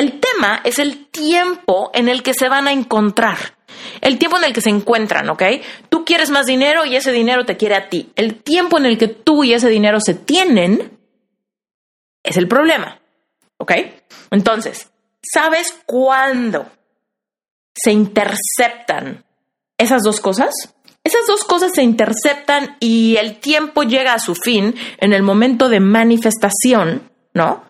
El tema es el tiempo en el que se van a encontrar. El tiempo en el que se encuentran, ¿ok? Tú quieres más dinero y ese dinero te quiere a ti. El tiempo en el que tú y ese dinero se tienen es el problema, ¿ok? Entonces, ¿sabes cuándo se interceptan esas dos cosas? Esas dos cosas se interceptan y el tiempo llega a su fin en el momento de manifestación, ¿no?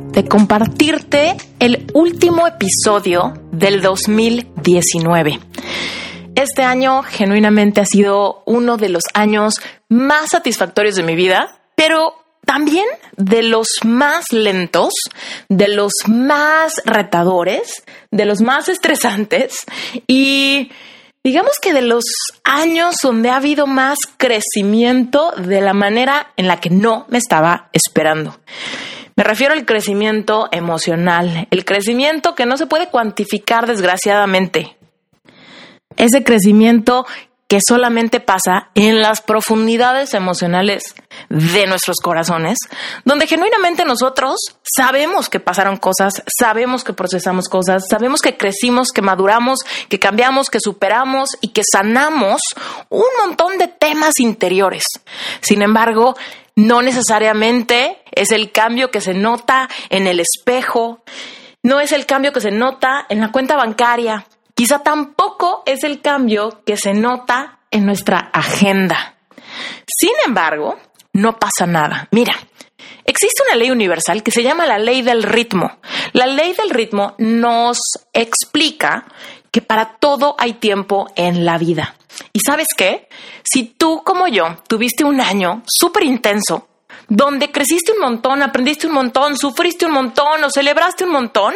de compartirte el último episodio del 2019. Este año genuinamente ha sido uno de los años más satisfactorios de mi vida, pero también de los más lentos, de los más retadores, de los más estresantes y digamos que de los años donde ha habido más crecimiento de la manera en la que no me estaba esperando. Me refiero al crecimiento emocional, el crecimiento que no se puede cuantificar desgraciadamente. Ese crecimiento que solamente pasa en las profundidades emocionales de nuestros corazones, donde genuinamente nosotros sabemos que pasaron cosas, sabemos que procesamos cosas, sabemos que crecimos, que maduramos, que cambiamos, que superamos y que sanamos un montón de temas interiores. Sin embargo, no necesariamente es el cambio que se nota en el espejo, no es el cambio que se nota en la cuenta bancaria, quizá tampoco es el cambio que se nota en nuestra agenda. Sin embargo, no pasa nada. Mira, existe una ley universal que se llama la ley del ritmo. La ley del ritmo nos explica que para todo hay tiempo en la vida. ¿Y sabes qué? Si tú como yo tuviste un año súper intenso, donde creciste un montón, aprendiste un montón, sufriste un montón o celebraste un montón,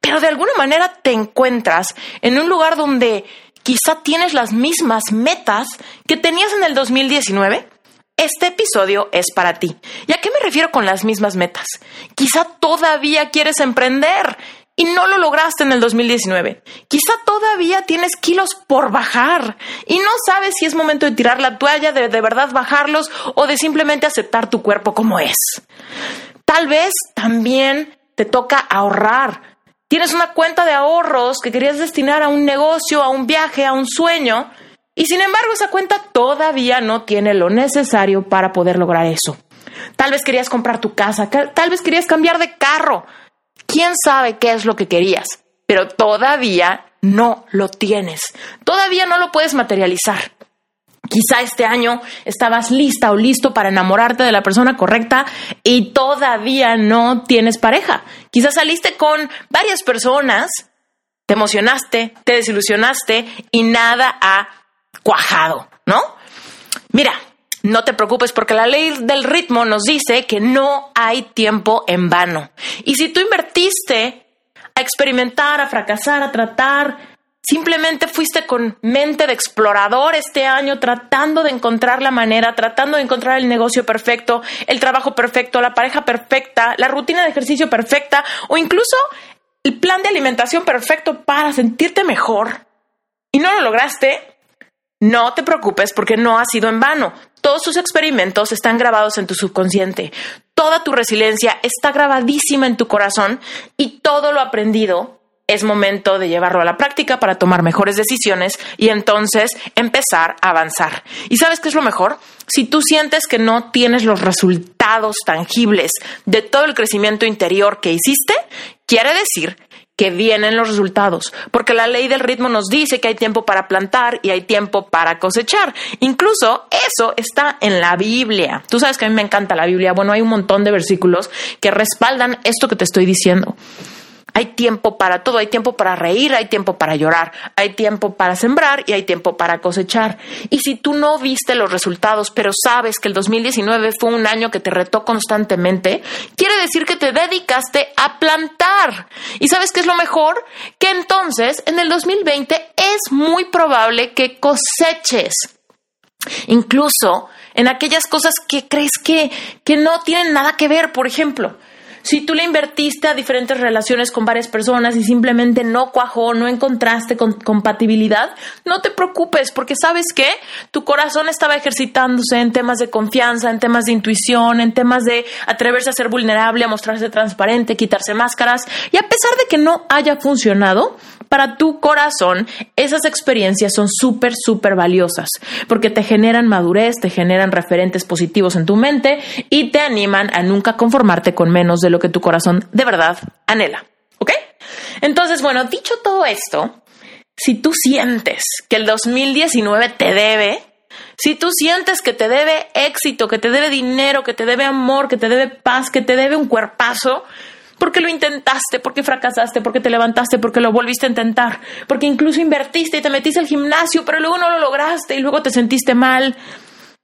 pero de alguna manera te encuentras en un lugar donde quizá tienes las mismas metas que tenías en el 2019, este episodio es para ti. ¿Y a qué me refiero con las mismas metas? Quizá todavía quieres emprender y no lo lograste en el 2019. Quizá todavía tienes kilos por bajar y no sabes si es momento de tirar la toalla, de de verdad bajarlos o de simplemente aceptar tu cuerpo como es. Tal vez también te toca ahorrar. Tienes una cuenta de ahorros que querías destinar a un negocio, a un viaje, a un sueño, y sin embargo esa cuenta todavía no tiene lo necesario para poder lograr eso. Tal vez querías comprar tu casa, tal vez querías cambiar de carro, quién sabe qué es lo que querías, pero todavía no lo tienes. Todavía no lo puedes materializar. Quizá este año estabas lista o listo para enamorarte de la persona correcta y todavía no tienes pareja. Quizá saliste con varias personas, te emocionaste, te desilusionaste y nada ha cuajado, ¿no? Mira, no te preocupes porque la ley del ritmo nos dice que no hay tiempo en vano. Y si tú invertiste a experimentar, a fracasar, a tratar, simplemente fuiste con mente de explorador este año tratando de encontrar la manera, tratando de encontrar el negocio perfecto, el trabajo perfecto, la pareja perfecta, la rutina de ejercicio perfecta o incluso el plan de alimentación perfecto para sentirte mejor y no lo lograste, no te preocupes porque no ha sido en vano. Todos tus experimentos están grabados en tu subconsciente. Toda tu resiliencia está grabadísima en tu corazón y todo lo aprendido es momento de llevarlo a la práctica para tomar mejores decisiones y entonces empezar a avanzar. ¿Y sabes qué es lo mejor? Si tú sientes que no tienes los resultados tangibles de todo el crecimiento interior que hiciste, quiere decir que vienen los resultados, porque la ley del ritmo nos dice que hay tiempo para plantar y hay tiempo para cosechar. Incluso eso está en la Biblia. Tú sabes que a mí me encanta la Biblia. Bueno, hay un montón de versículos que respaldan esto que te estoy diciendo. Hay tiempo para todo, hay tiempo para reír, hay tiempo para llorar, hay tiempo para sembrar y hay tiempo para cosechar. Y si tú no viste los resultados, pero sabes que el 2019 fue un año que te retó constantemente, quiere decir que te dedicaste a plantar. ¿Y sabes qué es lo mejor? Que entonces en el 2020 es muy probable que coseches. Incluso en aquellas cosas que crees que, que no tienen nada que ver, por ejemplo, si tú le invertiste a diferentes relaciones con varias personas y simplemente no cuajó, no encontraste compatibilidad, no te preocupes porque sabes que tu corazón estaba ejercitándose en temas de confianza, en temas de intuición, en temas de atreverse a ser vulnerable, a mostrarse transparente, quitarse máscaras. Y a pesar de que no haya funcionado, para tu corazón, esas experiencias son súper, súper valiosas porque te generan madurez, te generan referentes positivos en tu mente y te animan a nunca conformarte con menos de lo que tu corazón de verdad anhela. ¿Ok? Entonces, bueno, dicho todo esto, si tú sientes que el 2019 te debe, si tú sientes que te debe éxito, que te debe dinero, que te debe amor, que te debe paz, que te debe un cuerpazo, porque lo intentaste, porque fracasaste, porque te levantaste, porque lo volviste a intentar, porque incluso invertiste y te metiste al gimnasio, pero luego no lo lograste y luego te sentiste mal.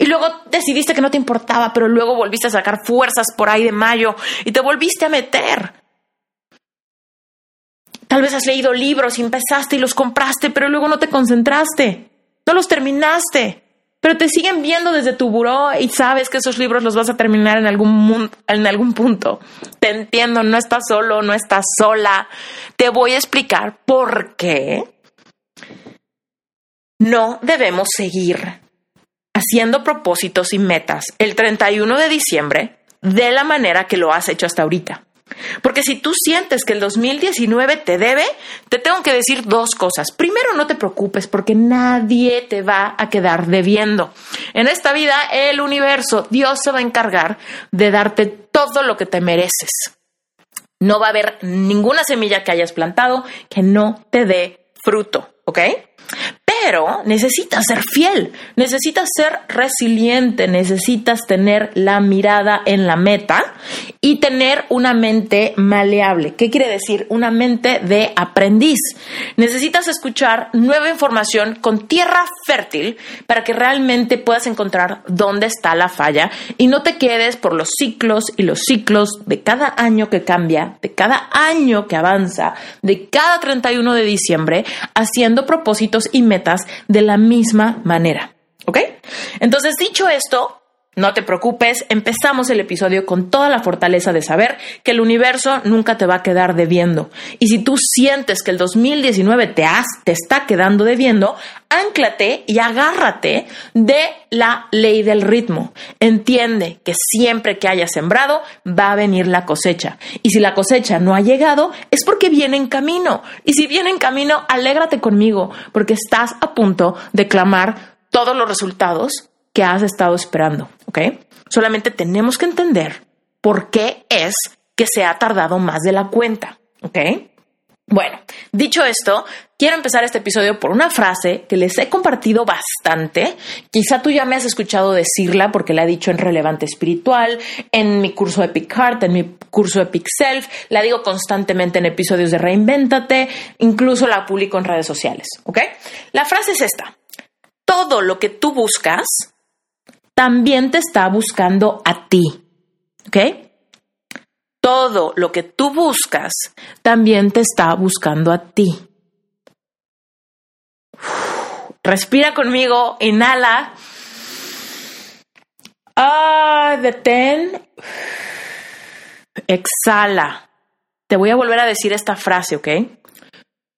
Y luego decidiste que no te importaba, pero luego volviste a sacar fuerzas por ahí de mayo y te volviste a meter. Tal vez has leído libros y empezaste y los compraste, pero luego no te concentraste, no los terminaste pero te siguen viendo desde tu buró y sabes que esos libros los vas a terminar en algún, en algún punto. Te entiendo, no estás solo, no estás sola. Te voy a explicar por qué no debemos seguir haciendo propósitos y metas el 31 de diciembre de la manera que lo has hecho hasta ahorita. Porque si tú sientes que el 2019 te debe, te tengo que decir dos cosas. Primero, no te preocupes porque nadie te va a quedar debiendo. En esta vida, el universo, Dios se va a encargar de darte todo lo que te mereces. No va a haber ninguna semilla que hayas plantado que no te dé fruto, ¿ok? Pero necesitas ser fiel, necesitas ser resiliente, necesitas tener la mirada en la meta y tener una mente maleable. ¿Qué quiere decir? Una mente de aprendiz. Necesitas escuchar nueva información con tierra fértil para que realmente puedas encontrar dónde está la falla y no te quedes por los ciclos y los ciclos de cada año que cambia, de cada año que avanza, de cada 31 de diciembre, haciendo propósitos y metas de la misma manera. ¿Ok? Entonces, dicho esto, no te preocupes, empezamos el episodio con toda la fortaleza de saber que el universo nunca te va a quedar debiendo. Y si tú sientes que el 2019 te, has, te está quedando debiendo, anclate y agárrate de la ley del ritmo. Entiende que siempre que hayas sembrado va a venir la cosecha. Y si la cosecha no ha llegado, es porque viene en camino. Y si viene en camino, alégrate conmigo, porque estás a punto de clamar todos los resultados que has estado esperando, ¿ok? Solamente tenemos que entender por qué es que se ha tardado más de la cuenta, ¿ok? Bueno, dicho esto, quiero empezar este episodio por una frase que les he compartido bastante. Quizá tú ya me has escuchado decirla porque la he dicho en Relevante Espiritual, en mi curso Epic Heart, en mi curso Epic Self, la digo constantemente en episodios de Reinvéntate, incluso la publico en redes sociales, ¿ok? La frase es esta. Todo lo que tú buscas también te está buscando a ti. ¿Ok? Todo lo que tú buscas también te está buscando a ti. Respira conmigo, inhala. Ah, detén. Exhala. Te voy a volver a decir esta frase, ¿ok?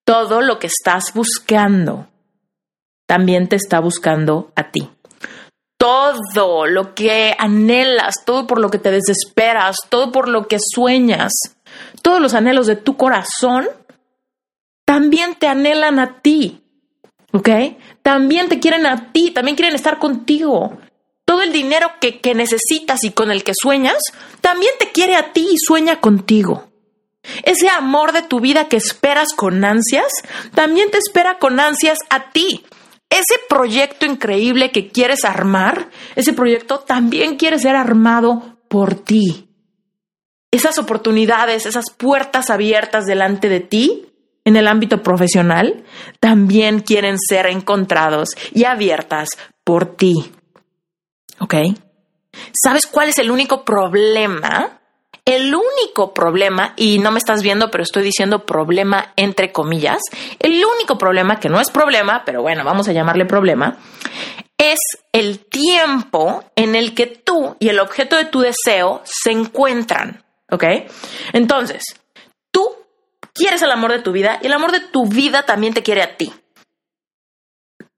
Todo lo que estás buscando también te está buscando a ti todo lo que anhelas, todo por lo que te desesperas, todo por lo que sueñas, todos los anhelos de tu corazón, también te anhelan a ti. ¿Ok? También te quieren a ti, también quieren estar contigo. Todo el dinero que, que necesitas y con el que sueñas, también te quiere a ti y sueña contigo. Ese amor de tu vida que esperas con ansias, también te espera con ansias a ti. Ese proyecto increíble que quieres armar, ese proyecto también quiere ser armado por ti. Esas oportunidades, esas puertas abiertas delante de ti en el ámbito profesional, también quieren ser encontrados y abiertas por ti. ¿Ok? ¿Sabes cuál es el único problema? El único problema, y no me estás viendo, pero estoy diciendo problema entre comillas, el único problema, que no es problema, pero bueno, vamos a llamarle problema, es el tiempo en el que tú y el objeto de tu deseo se encuentran. ¿Ok? Entonces, tú quieres el amor de tu vida y el amor de tu vida también te quiere a ti.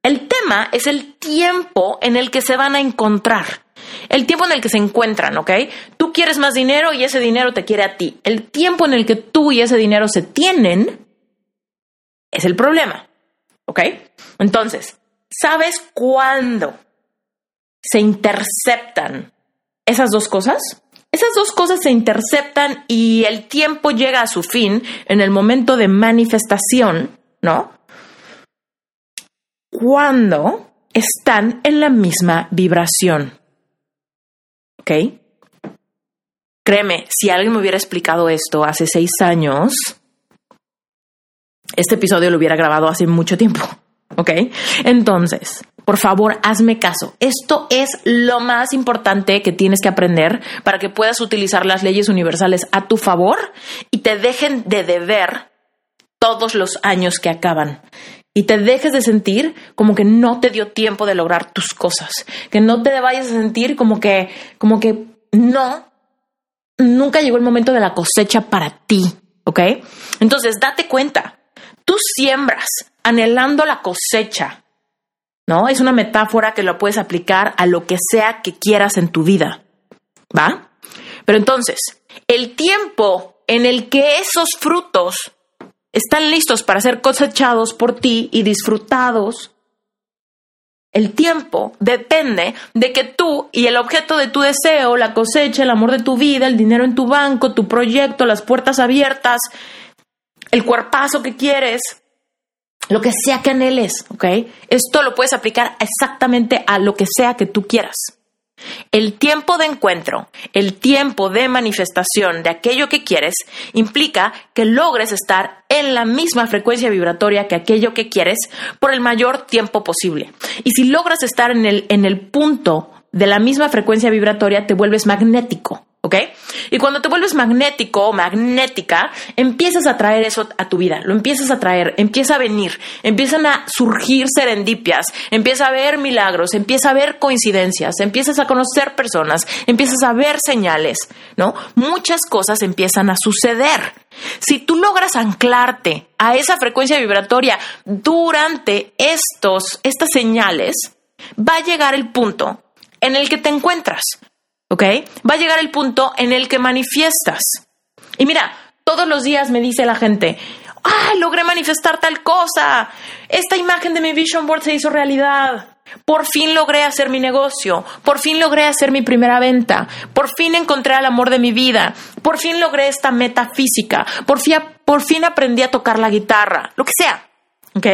El tema es el tiempo en el que se van a encontrar. El tiempo en el que se encuentran, ¿ok? Tú quieres más dinero y ese dinero te quiere a ti. El tiempo en el que tú y ese dinero se tienen es el problema, ¿ok? Entonces, ¿sabes cuándo se interceptan esas dos cosas? Esas dos cosas se interceptan y el tiempo llega a su fin en el momento de manifestación, ¿no? Cuando están en la misma vibración. ¿Ok? Créeme, si alguien me hubiera explicado esto hace seis años, este episodio lo hubiera grabado hace mucho tiempo. ¿Ok? Entonces, por favor, hazme caso. Esto es lo más importante que tienes que aprender para que puedas utilizar las leyes universales a tu favor y te dejen de deber todos los años que acaban y te dejes de sentir como que no te dio tiempo de lograr tus cosas, que no te vayas a sentir como que, como que no, nunca llegó el momento de la cosecha para ti, ¿ok? Entonces, date cuenta, tú siembras anhelando la cosecha, ¿no? Es una metáfora que lo puedes aplicar a lo que sea que quieras en tu vida, ¿va? Pero entonces, el tiempo en el que esos frutos están listos para ser cosechados por ti y disfrutados. El tiempo depende de que tú y el objeto de tu deseo, la cosecha, el amor de tu vida, el dinero en tu banco, tu proyecto, las puertas abiertas, el cuerpazo que quieres, lo que sea que anheles, ¿ok? Esto lo puedes aplicar exactamente a lo que sea que tú quieras. El tiempo de encuentro, el tiempo de manifestación de aquello que quieres, implica que logres estar en la misma frecuencia vibratoria que aquello que quieres por el mayor tiempo posible. Y si logras estar en el, en el punto de la misma frecuencia vibratoria, te vuelves magnético. ¿Ok? Y cuando te vuelves magnético o magnética, empiezas a traer eso a tu vida, lo empiezas a traer, empieza a venir, empiezan a surgir serendipias, empieza a ver milagros, empieza a ver coincidencias, empiezas a conocer personas, empiezas a ver señales, ¿no? Muchas cosas empiezan a suceder. Si tú logras anclarte a esa frecuencia vibratoria durante estos, estas señales, va a llegar el punto en el que te encuentras. ¿Ok? Va a llegar el punto en el que manifiestas. Y mira, todos los días me dice la gente, ¡ah, logré manifestar tal cosa! Esta imagen de mi vision board se hizo realidad. Por fin logré hacer mi negocio, por fin logré hacer mi primera venta, por fin encontré el amor de mi vida, por fin logré esta meta física, por fin, por fin aprendí a tocar la guitarra, lo que sea, ¿ok?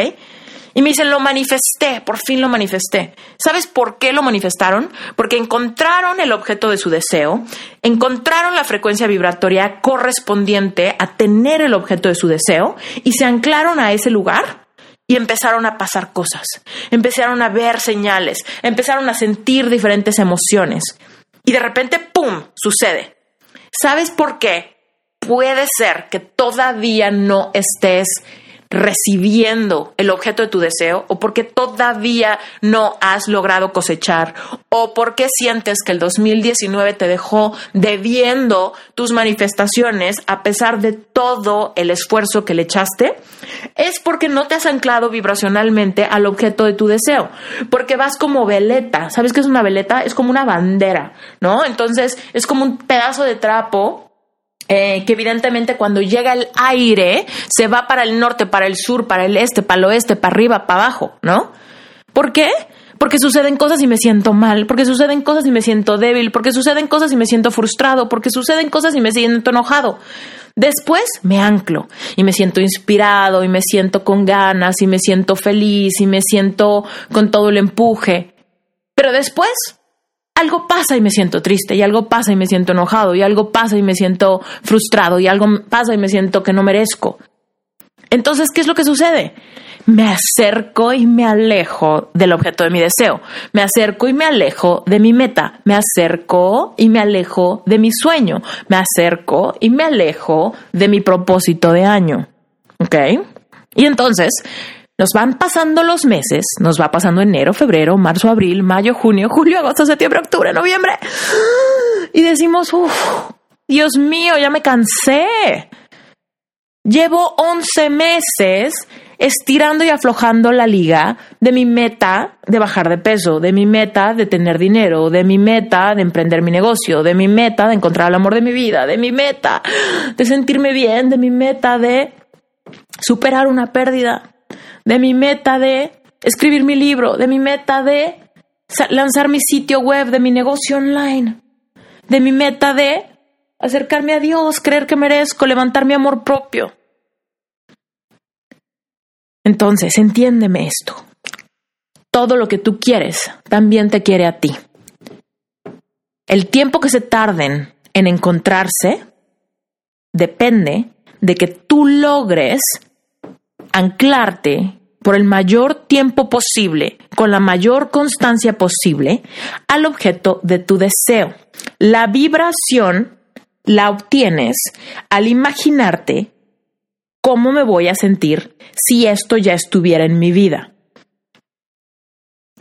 Y me dicen, lo manifesté, por fin lo manifesté. ¿Sabes por qué lo manifestaron? Porque encontraron el objeto de su deseo, encontraron la frecuencia vibratoria correspondiente a tener el objeto de su deseo y se anclaron a ese lugar y empezaron a pasar cosas, empezaron a ver señales, empezaron a sentir diferentes emociones. Y de repente, ¡pum!, sucede. ¿Sabes por qué? Puede ser que todavía no estés recibiendo el objeto de tu deseo o porque todavía no has logrado cosechar o porque sientes que el 2019 te dejó debiendo tus manifestaciones a pesar de todo el esfuerzo que le echaste, es porque no te has anclado vibracionalmente al objeto de tu deseo, porque vas como veleta, ¿sabes qué es una veleta? Es como una bandera, ¿no? Entonces es como un pedazo de trapo eh, que evidentemente cuando llega el aire se va para el norte, para el sur, para el este, para el oeste, para arriba, para abajo, ¿no? ¿Por qué? porque suceden cosas y me siento mal, porque suceden cosas y me siento débil, porque suceden cosas y me siento frustrado, porque suceden cosas y me siento enojado. Después me anclo y me siento inspirado y me siento con ganas y me siento feliz y me siento con todo el empuje. Pero después algo pasa y me siento triste y algo pasa y me siento enojado y algo pasa y me siento frustrado y algo pasa y me siento que no merezco. Entonces, ¿qué es lo que sucede? me acerco y me alejo del objeto de mi deseo, me acerco y me alejo de mi meta, me acerco y me alejo de mi sueño, me acerco y me alejo de mi propósito de año. ¿Ok? Y entonces nos van pasando los meses, nos va pasando enero, febrero, marzo, abril, mayo, junio, julio, agosto, septiembre, octubre, noviembre. Y decimos, uff, Dios mío, ya me cansé. Llevo 11 meses estirando y aflojando la liga de mi meta de bajar de peso, de mi meta de tener dinero, de mi meta de emprender mi negocio, de mi meta de encontrar el amor de mi vida, de mi meta de sentirme bien, de mi meta de superar una pérdida, de mi meta de escribir mi libro, de mi meta de lanzar mi sitio web, de mi negocio online, de mi meta de acercarme a Dios, creer que merezco, levantar mi amor propio. Entonces, entiéndeme esto. Todo lo que tú quieres también te quiere a ti. El tiempo que se tarden en encontrarse depende de que tú logres anclarte por el mayor tiempo posible, con la mayor constancia posible, al objeto de tu deseo. La vibración la obtienes al imaginarte cómo me voy a sentir si esto ya estuviera en mi vida.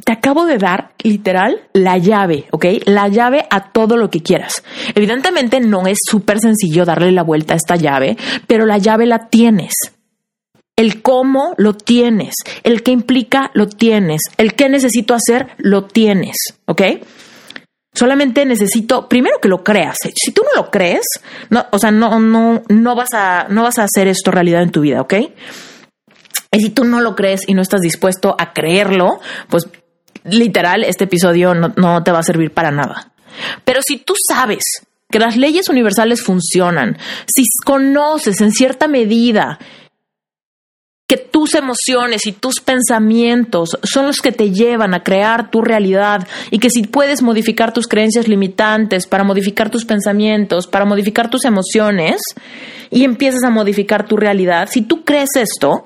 Te acabo de dar literal la llave, ¿ok? La llave a todo lo que quieras. Evidentemente no es súper sencillo darle la vuelta a esta llave, pero la llave la tienes. El cómo lo tienes, el qué implica lo tienes, el qué necesito hacer lo tienes, ¿ok? Solamente necesito, primero que lo creas. Si tú no lo crees, no, o sea, no, no, no vas a, no vas a hacer esto realidad en tu vida, ¿ok? Y si tú no lo crees y no estás dispuesto a creerlo, pues literal, este episodio no, no te va a servir para nada. Pero si tú sabes que las leyes universales funcionan, si conoces en cierta medida que tus emociones y tus pensamientos son los que te llevan a crear tu realidad y que si puedes modificar tus creencias limitantes para modificar tus pensamientos, para modificar tus emociones y empiezas a modificar tu realidad, si tú crees esto,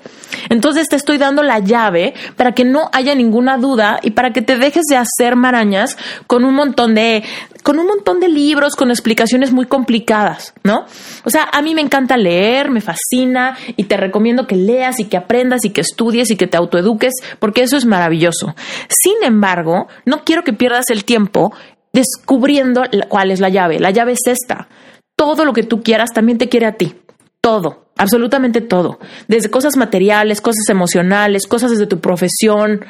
entonces te estoy dando la llave para que no haya ninguna duda y para que te dejes de hacer marañas con un montón de con un montón de libros con explicaciones muy complicadas, ¿no? O sea, a mí me encanta leer, me fascina y te recomiendo que leas y que aprendas y que estudies y que te autoeduques porque eso es maravilloso. Sin embargo, no quiero que pierdas el tiempo descubriendo cuál es la llave. La llave es esta. Todo lo que tú quieras también te quiere a ti. Todo, absolutamente todo. Desde cosas materiales, cosas emocionales, cosas desde tu profesión,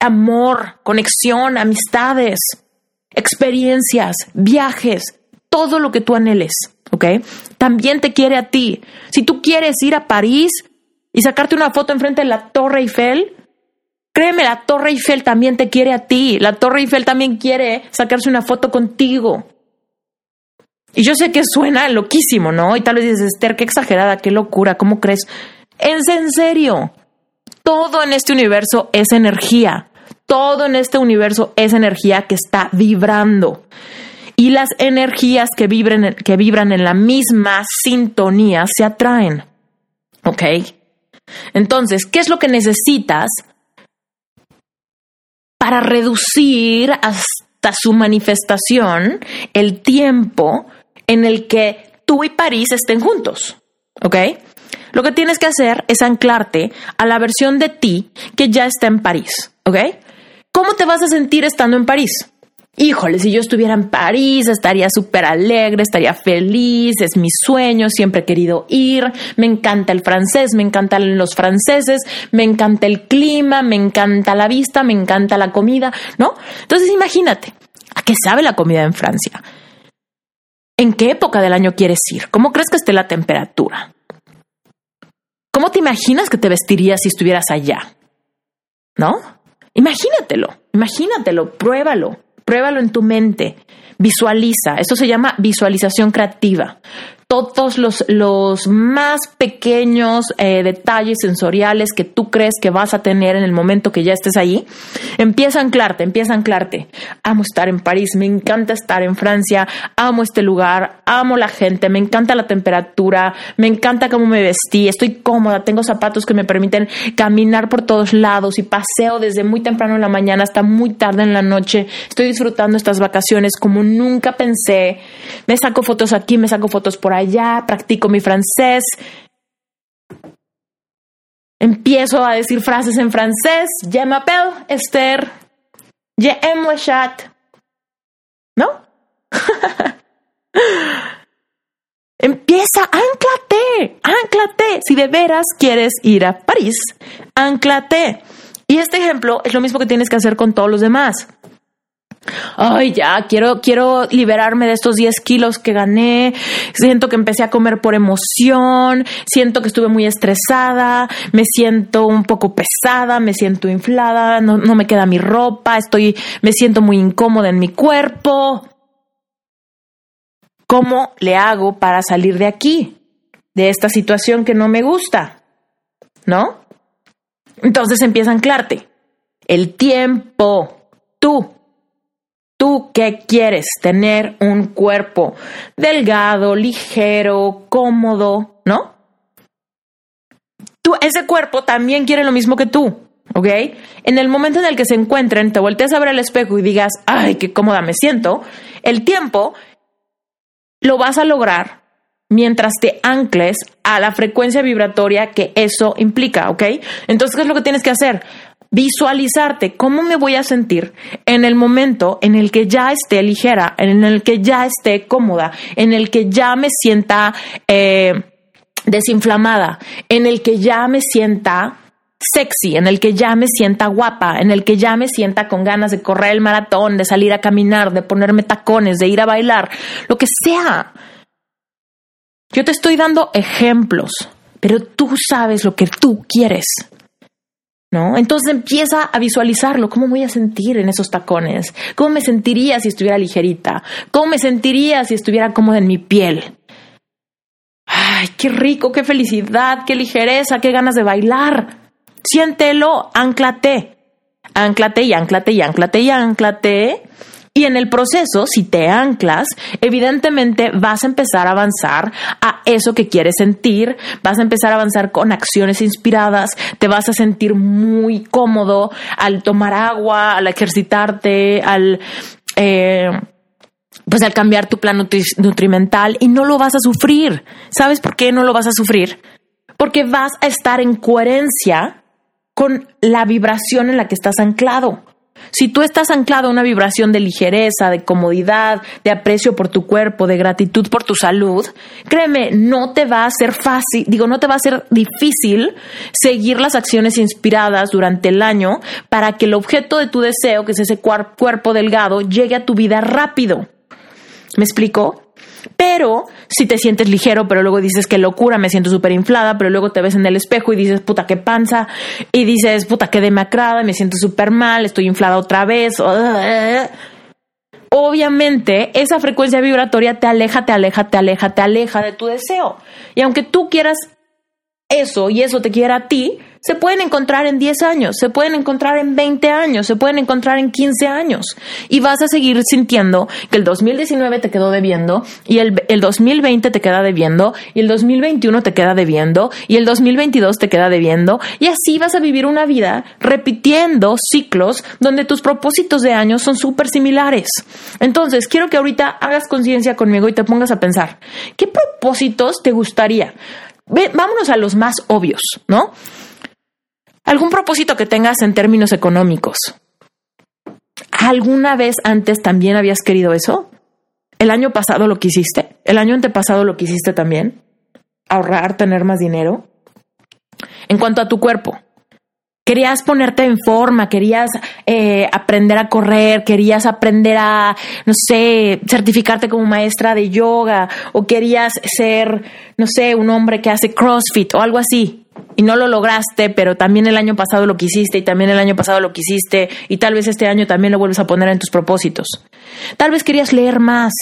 amor, conexión, amistades, experiencias, viajes, todo lo que tú anheles, ¿ok? También te quiere a ti. Si tú quieres ir a París y sacarte una foto enfrente de la Torre Eiffel, créeme, la Torre Eiffel también te quiere a ti. La Torre Eiffel también quiere sacarse una foto contigo. Y yo sé que suena loquísimo, ¿no? Y tal vez dices, Esther, qué exagerada, qué locura, ¿cómo crees? Es en serio. Todo en este universo es energía. Todo en este universo es energía que está vibrando. Y las energías que vibran, que vibran en la misma sintonía se atraen. ¿Ok? Entonces, ¿qué es lo que necesitas para reducir hasta su manifestación el tiempo en el que tú y París estén juntos? ¿Ok? Lo que tienes que hacer es anclarte a la versión de ti que ya está en París. ¿Ok? ¿Cómo te vas a sentir estando en París? Híjole, si yo estuviera en París, estaría súper alegre, estaría feliz, es mi sueño, siempre he querido ir, me encanta el francés, me encantan los franceses, me encanta el clima, me encanta la vista, me encanta la comida, ¿no? Entonces imagínate, ¿a qué sabe la comida en Francia? ¿En qué época del año quieres ir? ¿Cómo crees que esté la temperatura? ¿Cómo te imaginas que te vestirías si estuvieras allá? ¿No? Imagínatelo, imagínatelo, pruébalo, pruébalo en tu mente. Visualiza, esto se llama visualización creativa todos los, los más pequeños eh, detalles sensoriales que tú crees que vas a tener en el momento que ya estés ahí, empieza a anclarte, empieza a anclarte. Amo estar en París, me encanta estar en Francia, amo este lugar, amo la gente, me encanta la temperatura, me encanta cómo me vestí, estoy cómoda, tengo zapatos que me permiten caminar por todos lados y paseo desde muy temprano en la mañana hasta muy tarde en la noche. Estoy disfrutando estas vacaciones como nunca pensé. Me saco fotos aquí, me saco fotos por allá, practico mi francés. Empiezo a decir frases en francés. Je m'appelle Esther. Je aime le. ¿No? Empieza, anclate, anclate. Si de veras quieres ir a París, anclate. Y este ejemplo es lo mismo que tienes que hacer con todos los demás ay, ya, quiero, quiero liberarme de estos 10 kilos que gané, siento que empecé a comer por emoción, siento que estuve muy estresada, me siento un poco pesada, me siento inflada, no, no me queda mi ropa, estoy, me siento muy incómoda en mi cuerpo. ¿Cómo le hago para salir de aquí? De esta situación que no me gusta. ¿No? Entonces empieza a anclarte. El tiempo. Tú ¿Tú qué quieres? Tener un cuerpo delgado, ligero, cómodo, ¿no? Tú, ese cuerpo también quiere lo mismo que tú, ¿ok? En el momento en el que se encuentren, te volteas a ver al espejo y digas, ay, qué cómoda me siento, el tiempo lo vas a lograr mientras te ancles a la frecuencia vibratoria que eso implica, ¿ok? Entonces, ¿qué es lo que tienes que hacer? Visualizarte cómo me voy a sentir en el momento en el que ya esté ligera, en el que ya esté cómoda, en el que ya me sienta eh, desinflamada, en el que ya me sienta sexy, en el que ya me sienta guapa, en el que ya me sienta con ganas de correr el maratón, de salir a caminar, de ponerme tacones, de ir a bailar, lo que sea. Yo te estoy dando ejemplos, pero tú sabes lo que tú quieres. Entonces empieza a visualizarlo, cómo voy a sentir en esos tacones, cómo me sentiría si estuviera ligerita, cómo me sentiría si estuviera cómoda en mi piel. Ay, qué rico, qué felicidad, qué ligereza, qué ganas de bailar. Siéntelo, anclate, anclate y anclate y anclate y anclate y en el proceso, si te anclas, evidentemente vas a empezar a avanzar a eso que quieres sentir, vas a empezar a avanzar con acciones inspiradas, te vas a sentir muy cómodo al tomar agua, al ejercitarte, al... Eh, pues al cambiar tu plan nutrimental y no lo vas a sufrir. ¿Sabes por qué no lo vas a sufrir? Porque vas a estar en coherencia con la vibración en la que estás anclado. Si tú estás anclado a una vibración de ligereza, de comodidad, de aprecio por tu cuerpo, de gratitud por tu salud, créeme, no te va a ser fácil, digo, no te va a ser difícil seguir las acciones inspiradas durante el año para que el objeto de tu deseo, que es ese cuerpo delgado, llegue a tu vida rápido. ¿Me explico? Pero si te sientes ligero, pero luego dices que locura, me siento súper inflada, pero luego te ves en el espejo y dices, puta, qué panza, y dices, puta, qué demacrada, me siento súper mal, estoy inflada otra vez. Obviamente, esa frecuencia vibratoria te aleja, te aleja, te aleja, te aleja de tu deseo. Y aunque tú quieras eso y eso te quiera a ti, se pueden encontrar en 10 años, se pueden encontrar en 20 años, se pueden encontrar en 15 años. Y vas a seguir sintiendo que el 2019 te quedó debiendo y el, el 2020 te queda debiendo y el 2021 te queda debiendo y el 2022 te queda debiendo. Y así vas a vivir una vida repitiendo ciclos donde tus propósitos de años son súper similares. Entonces, quiero que ahorita hagas conciencia conmigo y te pongas a pensar, ¿qué propósitos te gustaría? Vámonos a los más obvios, ¿no? algún propósito que tengas en términos económicos. ¿Alguna vez antes también habías querido eso? ¿El año pasado lo quisiste? ¿El año antepasado lo quisiste también? ¿Ahorrar, tener más dinero? En cuanto a tu cuerpo, querías ponerte en forma, querías eh, aprender a correr, querías aprender a, no sé, certificarte como maestra de yoga o querías ser, no sé, un hombre que hace CrossFit o algo así. y no lo lograste, pero también el año pasado lo quisiste y también el año pasado lo quisiste y tal vez este año también lo vuelves a poner en tus propósitos. Tal vez querías leer más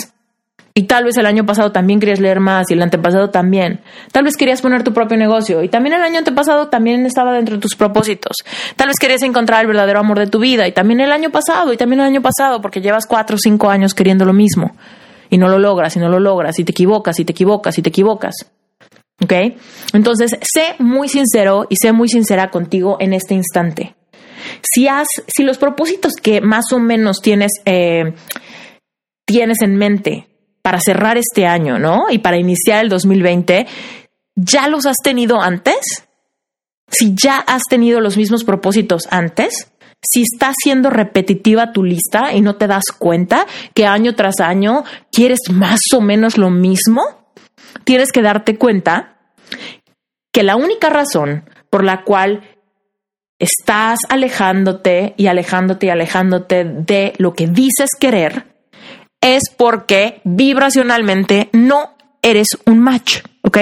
y tal vez el año pasado también querías leer más y el antepasado también. Tal vez querías poner tu propio negocio y también el año antepasado también estaba dentro de tus propósitos. Tal vez querías encontrar el verdadero amor de tu vida y también el año pasado y también el año pasado porque llevas cuatro o cinco años queriendo lo mismo y no lo logras y no lo logras y te equivocas y te equivocas y te equivocas. ¿Ok? Entonces, sé muy sincero y sé muy sincera contigo en este instante. Si, has, si los propósitos que más o menos tienes, eh, tienes en mente para cerrar este año, ¿no? Y para iniciar el 2020, ¿ya los has tenido antes? Si ya has tenido los mismos propósitos antes, si está siendo repetitiva tu lista y no te das cuenta que año tras año quieres más o menos lo mismo, tienes que darte cuenta que la única razón por la cual estás alejándote y alejándote y alejándote de lo que dices querer es porque vibracionalmente no eres un match, ¿ok?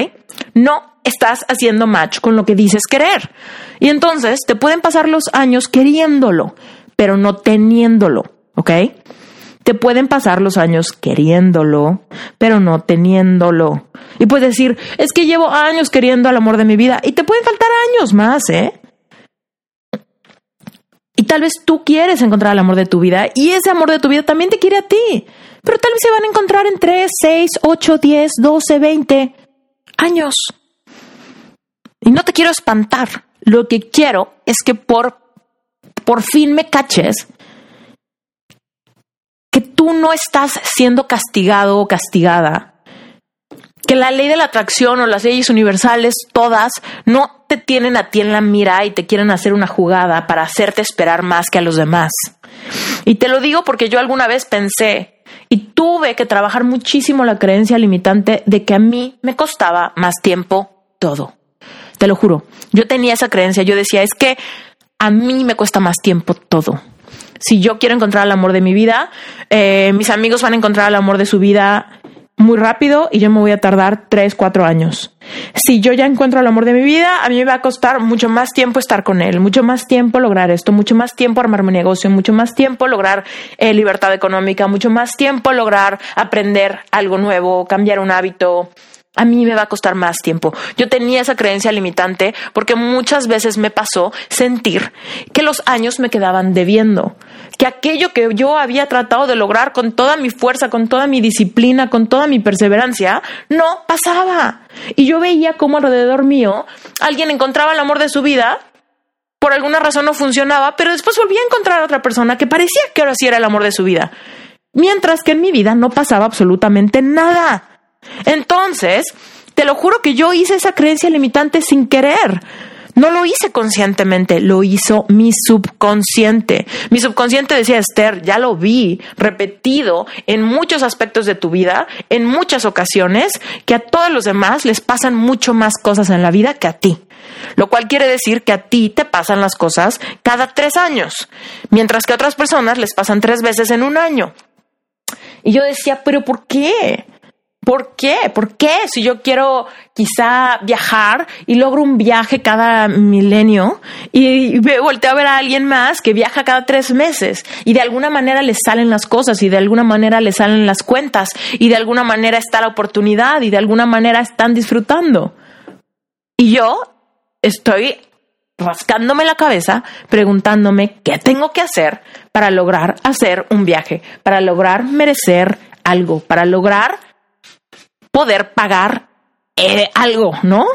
No estás haciendo match con lo que dices querer. Y entonces te pueden pasar los años queriéndolo, pero no teniéndolo, ¿ok? Te pueden pasar los años queriéndolo, pero no teniéndolo. Y puedes decir, es que llevo años queriendo al amor de mi vida y te pueden faltar años más, ¿eh? Y tal vez tú quieres encontrar el amor de tu vida y ese amor de tu vida también te quiere a ti. Pero tal vez se van a encontrar en 3, 6, 8, 10, 12, 20 años. Y no te quiero espantar. Lo que quiero es que por, por fin me caches que tú no estás siendo castigado o castigada, que la ley de la atracción o las leyes universales, todas, no te tienen a ti en la mira y te quieren hacer una jugada para hacerte esperar más que a los demás. Y te lo digo porque yo alguna vez pensé y tuve que trabajar muchísimo la creencia limitante de que a mí me costaba más tiempo todo. Te lo juro, yo tenía esa creencia, yo decía, es que a mí me cuesta más tiempo todo si yo quiero encontrar el amor de mi vida, eh, mis amigos van a encontrar el amor de su vida muy rápido y yo me voy a tardar tres, cuatro años. Si yo ya encuentro el amor de mi vida, a mí me va a costar mucho más tiempo estar con él, mucho más tiempo lograr esto, mucho más tiempo armar mi negocio, mucho más tiempo lograr eh, libertad económica, mucho más tiempo lograr aprender algo nuevo, cambiar un hábito, a mí me va a costar más tiempo. Yo tenía esa creencia limitante porque muchas veces me pasó sentir que los años me quedaban debiendo, que aquello que yo había tratado de lograr con toda mi fuerza, con toda mi disciplina, con toda mi perseverancia, no pasaba. Y yo veía cómo alrededor mío alguien encontraba el amor de su vida, por alguna razón no funcionaba, pero después volvía a encontrar a otra persona que parecía que ahora sí era el amor de su vida. Mientras que en mi vida no pasaba absolutamente nada. Entonces, te lo juro que yo hice esa creencia limitante sin querer. No lo hice conscientemente, lo hizo mi subconsciente. Mi subconsciente decía, Esther, ya lo vi repetido en muchos aspectos de tu vida, en muchas ocasiones, que a todos los demás les pasan mucho más cosas en la vida que a ti. Lo cual quiere decir que a ti te pasan las cosas cada tres años, mientras que a otras personas les pasan tres veces en un año. Y yo decía, pero ¿por qué? ¿Por qué? ¿Por qué? Si yo quiero quizá viajar y logro un viaje cada milenio y volteo a ver a alguien más que viaja cada tres meses y de alguna manera le salen las cosas y de alguna manera le salen las cuentas y de alguna manera está la oportunidad y de alguna manera están disfrutando. Y yo estoy rascándome la cabeza preguntándome qué tengo que hacer para lograr hacer un viaje, para lograr merecer algo, para lograr poder pagar eh, algo, ¿no?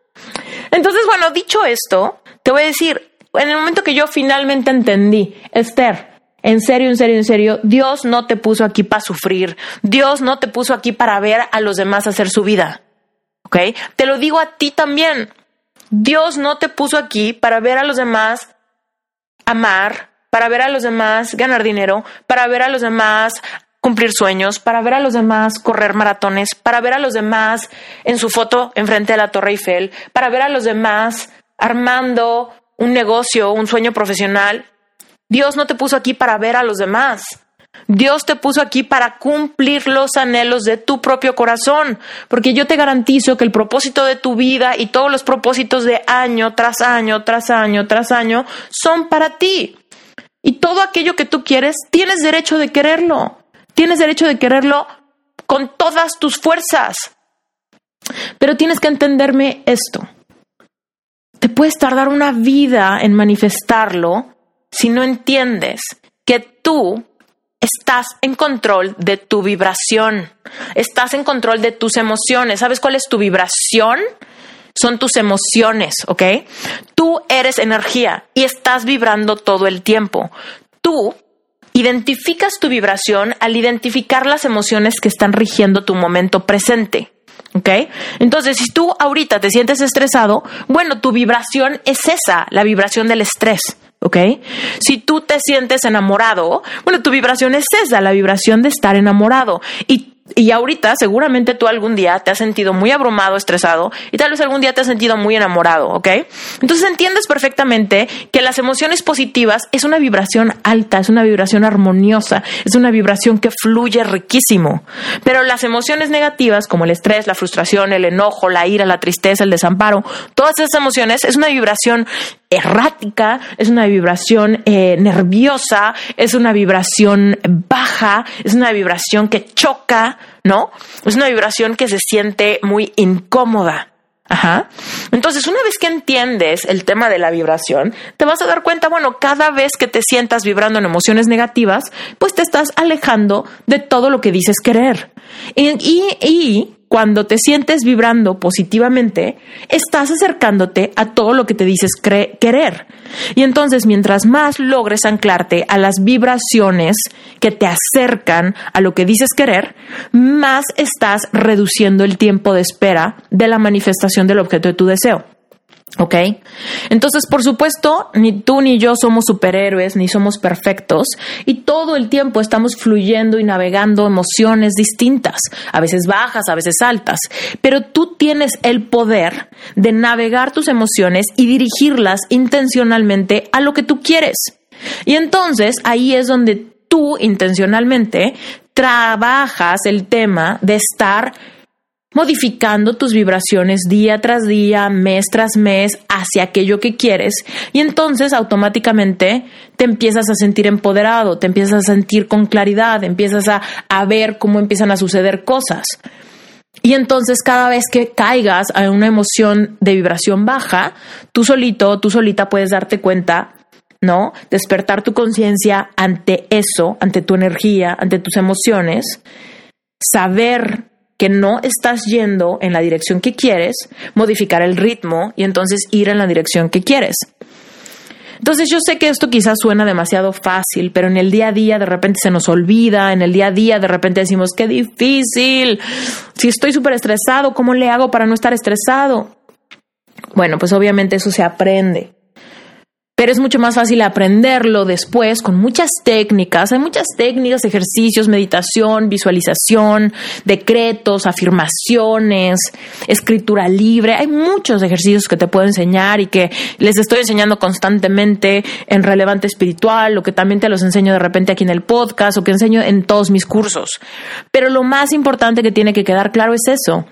Entonces, bueno, dicho esto, te voy a decir, en el momento que yo finalmente entendí, Esther, en serio, en serio, en serio, Dios no te puso aquí para sufrir, Dios no te puso aquí para ver a los demás hacer su vida, ¿ok? Te lo digo a ti también, Dios no te puso aquí para ver a los demás amar, para ver a los demás ganar dinero, para ver a los demás cumplir sueños, para ver a los demás correr maratones, para ver a los demás en su foto enfrente de la Torre Eiffel, para ver a los demás armando un negocio, un sueño profesional. Dios no te puso aquí para ver a los demás. Dios te puso aquí para cumplir los anhelos de tu propio corazón, porque yo te garantizo que el propósito de tu vida y todos los propósitos de año tras año, tras año, tras año, son para ti. Y todo aquello que tú quieres, tienes derecho de quererlo. Tienes derecho de quererlo con todas tus fuerzas. Pero tienes que entenderme esto. Te puedes tardar una vida en manifestarlo si no entiendes que tú estás en control de tu vibración, estás en control de tus emociones. ¿Sabes cuál es tu vibración? Son tus emociones, ¿ok? Tú eres energía y estás vibrando todo el tiempo. Tú identificas tu vibración al identificar las emociones que están rigiendo tu momento presente. ¿Ok? Entonces, si tú ahorita te sientes estresado, bueno, tu vibración es esa, la vibración del estrés. ¿ok? Si tú te sientes enamorado, bueno, tu vibración es esa, la vibración de estar enamorado. Y y ahorita seguramente tú algún día te has sentido muy abrumado, estresado y tal vez algún día te has sentido muy enamorado, ¿ok? Entonces entiendes perfectamente que las emociones positivas es una vibración alta, es una vibración armoniosa, es una vibración que fluye riquísimo. Pero las emociones negativas como el estrés, la frustración, el enojo, la ira, la tristeza, el desamparo, todas esas emociones es una vibración errática, es una vibración eh, nerviosa, es una vibración baja, es una vibración que choca, ¿no? Es una vibración que se siente muy incómoda. Ajá. Entonces, una vez que entiendes el tema de la vibración, te vas a dar cuenta, bueno, cada vez que te sientas vibrando en emociones negativas, pues te estás alejando de todo lo que dices querer. y, y cuando te sientes vibrando positivamente, estás acercándote a todo lo que te dices querer. Y entonces, mientras más logres anclarte a las vibraciones que te acercan a lo que dices querer, más estás reduciendo el tiempo de espera de la manifestación del objeto de tu deseo. ¿Ok? Entonces, por supuesto, ni tú ni yo somos superhéroes, ni somos perfectos, y todo el tiempo estamos fluyendo y navegando emociones distintas, a veces bajas, a veces altas, pero tú tienes el poder de navegar tus emociones y dirigirlas intencionalmente a lo que tú quieres. Y entonces ahí es donde tú intencionalmente trabajas el tema de estar modificando tus vibraciones día tras día, mes tras mes, hacia aquello que quieres. Y entonces automáticamente te empiezas a sentir empoderado, te empiezas a sentir con claridad, empiezas a, a ver cómo empiezan a suceder cosas. Y entonces cada vez que caigas a una emoción de vibración baja, tú solito, tú solita puedes darte cuenta ¿no? Despertar tu conciencia ante eso, ante tu energía, ante tus emociones, saber que no estás yendo en la dirección que quieres, modificar el ritmo y entonces ir en la dirección que quieres. Entonces yo sé que esto quizás suena demasiado fácil, pero en el día a día de repente se nos olvida, en el día a día de repente decimos, qué difícil, si estoy súper estresado, ¿cómo le hago para no estar estresado? Bueno, pues obviamente eso se aprende pero es mucho más fácil aprenderlo después con muchas técnicas. Hay muchas técnicas, ejercicios, meditación, visualización, decretos, afirmaciones, escritura libre. Hay muchos ejercicios que te puedo enseñar y que les estoy enseñando constantemente en Relevante Espiritual, o que también te los enseño de repente aquí en el podcast, o que enseño en todos mis cursos. Pero lo más importante que tiene que quedar claro es eso,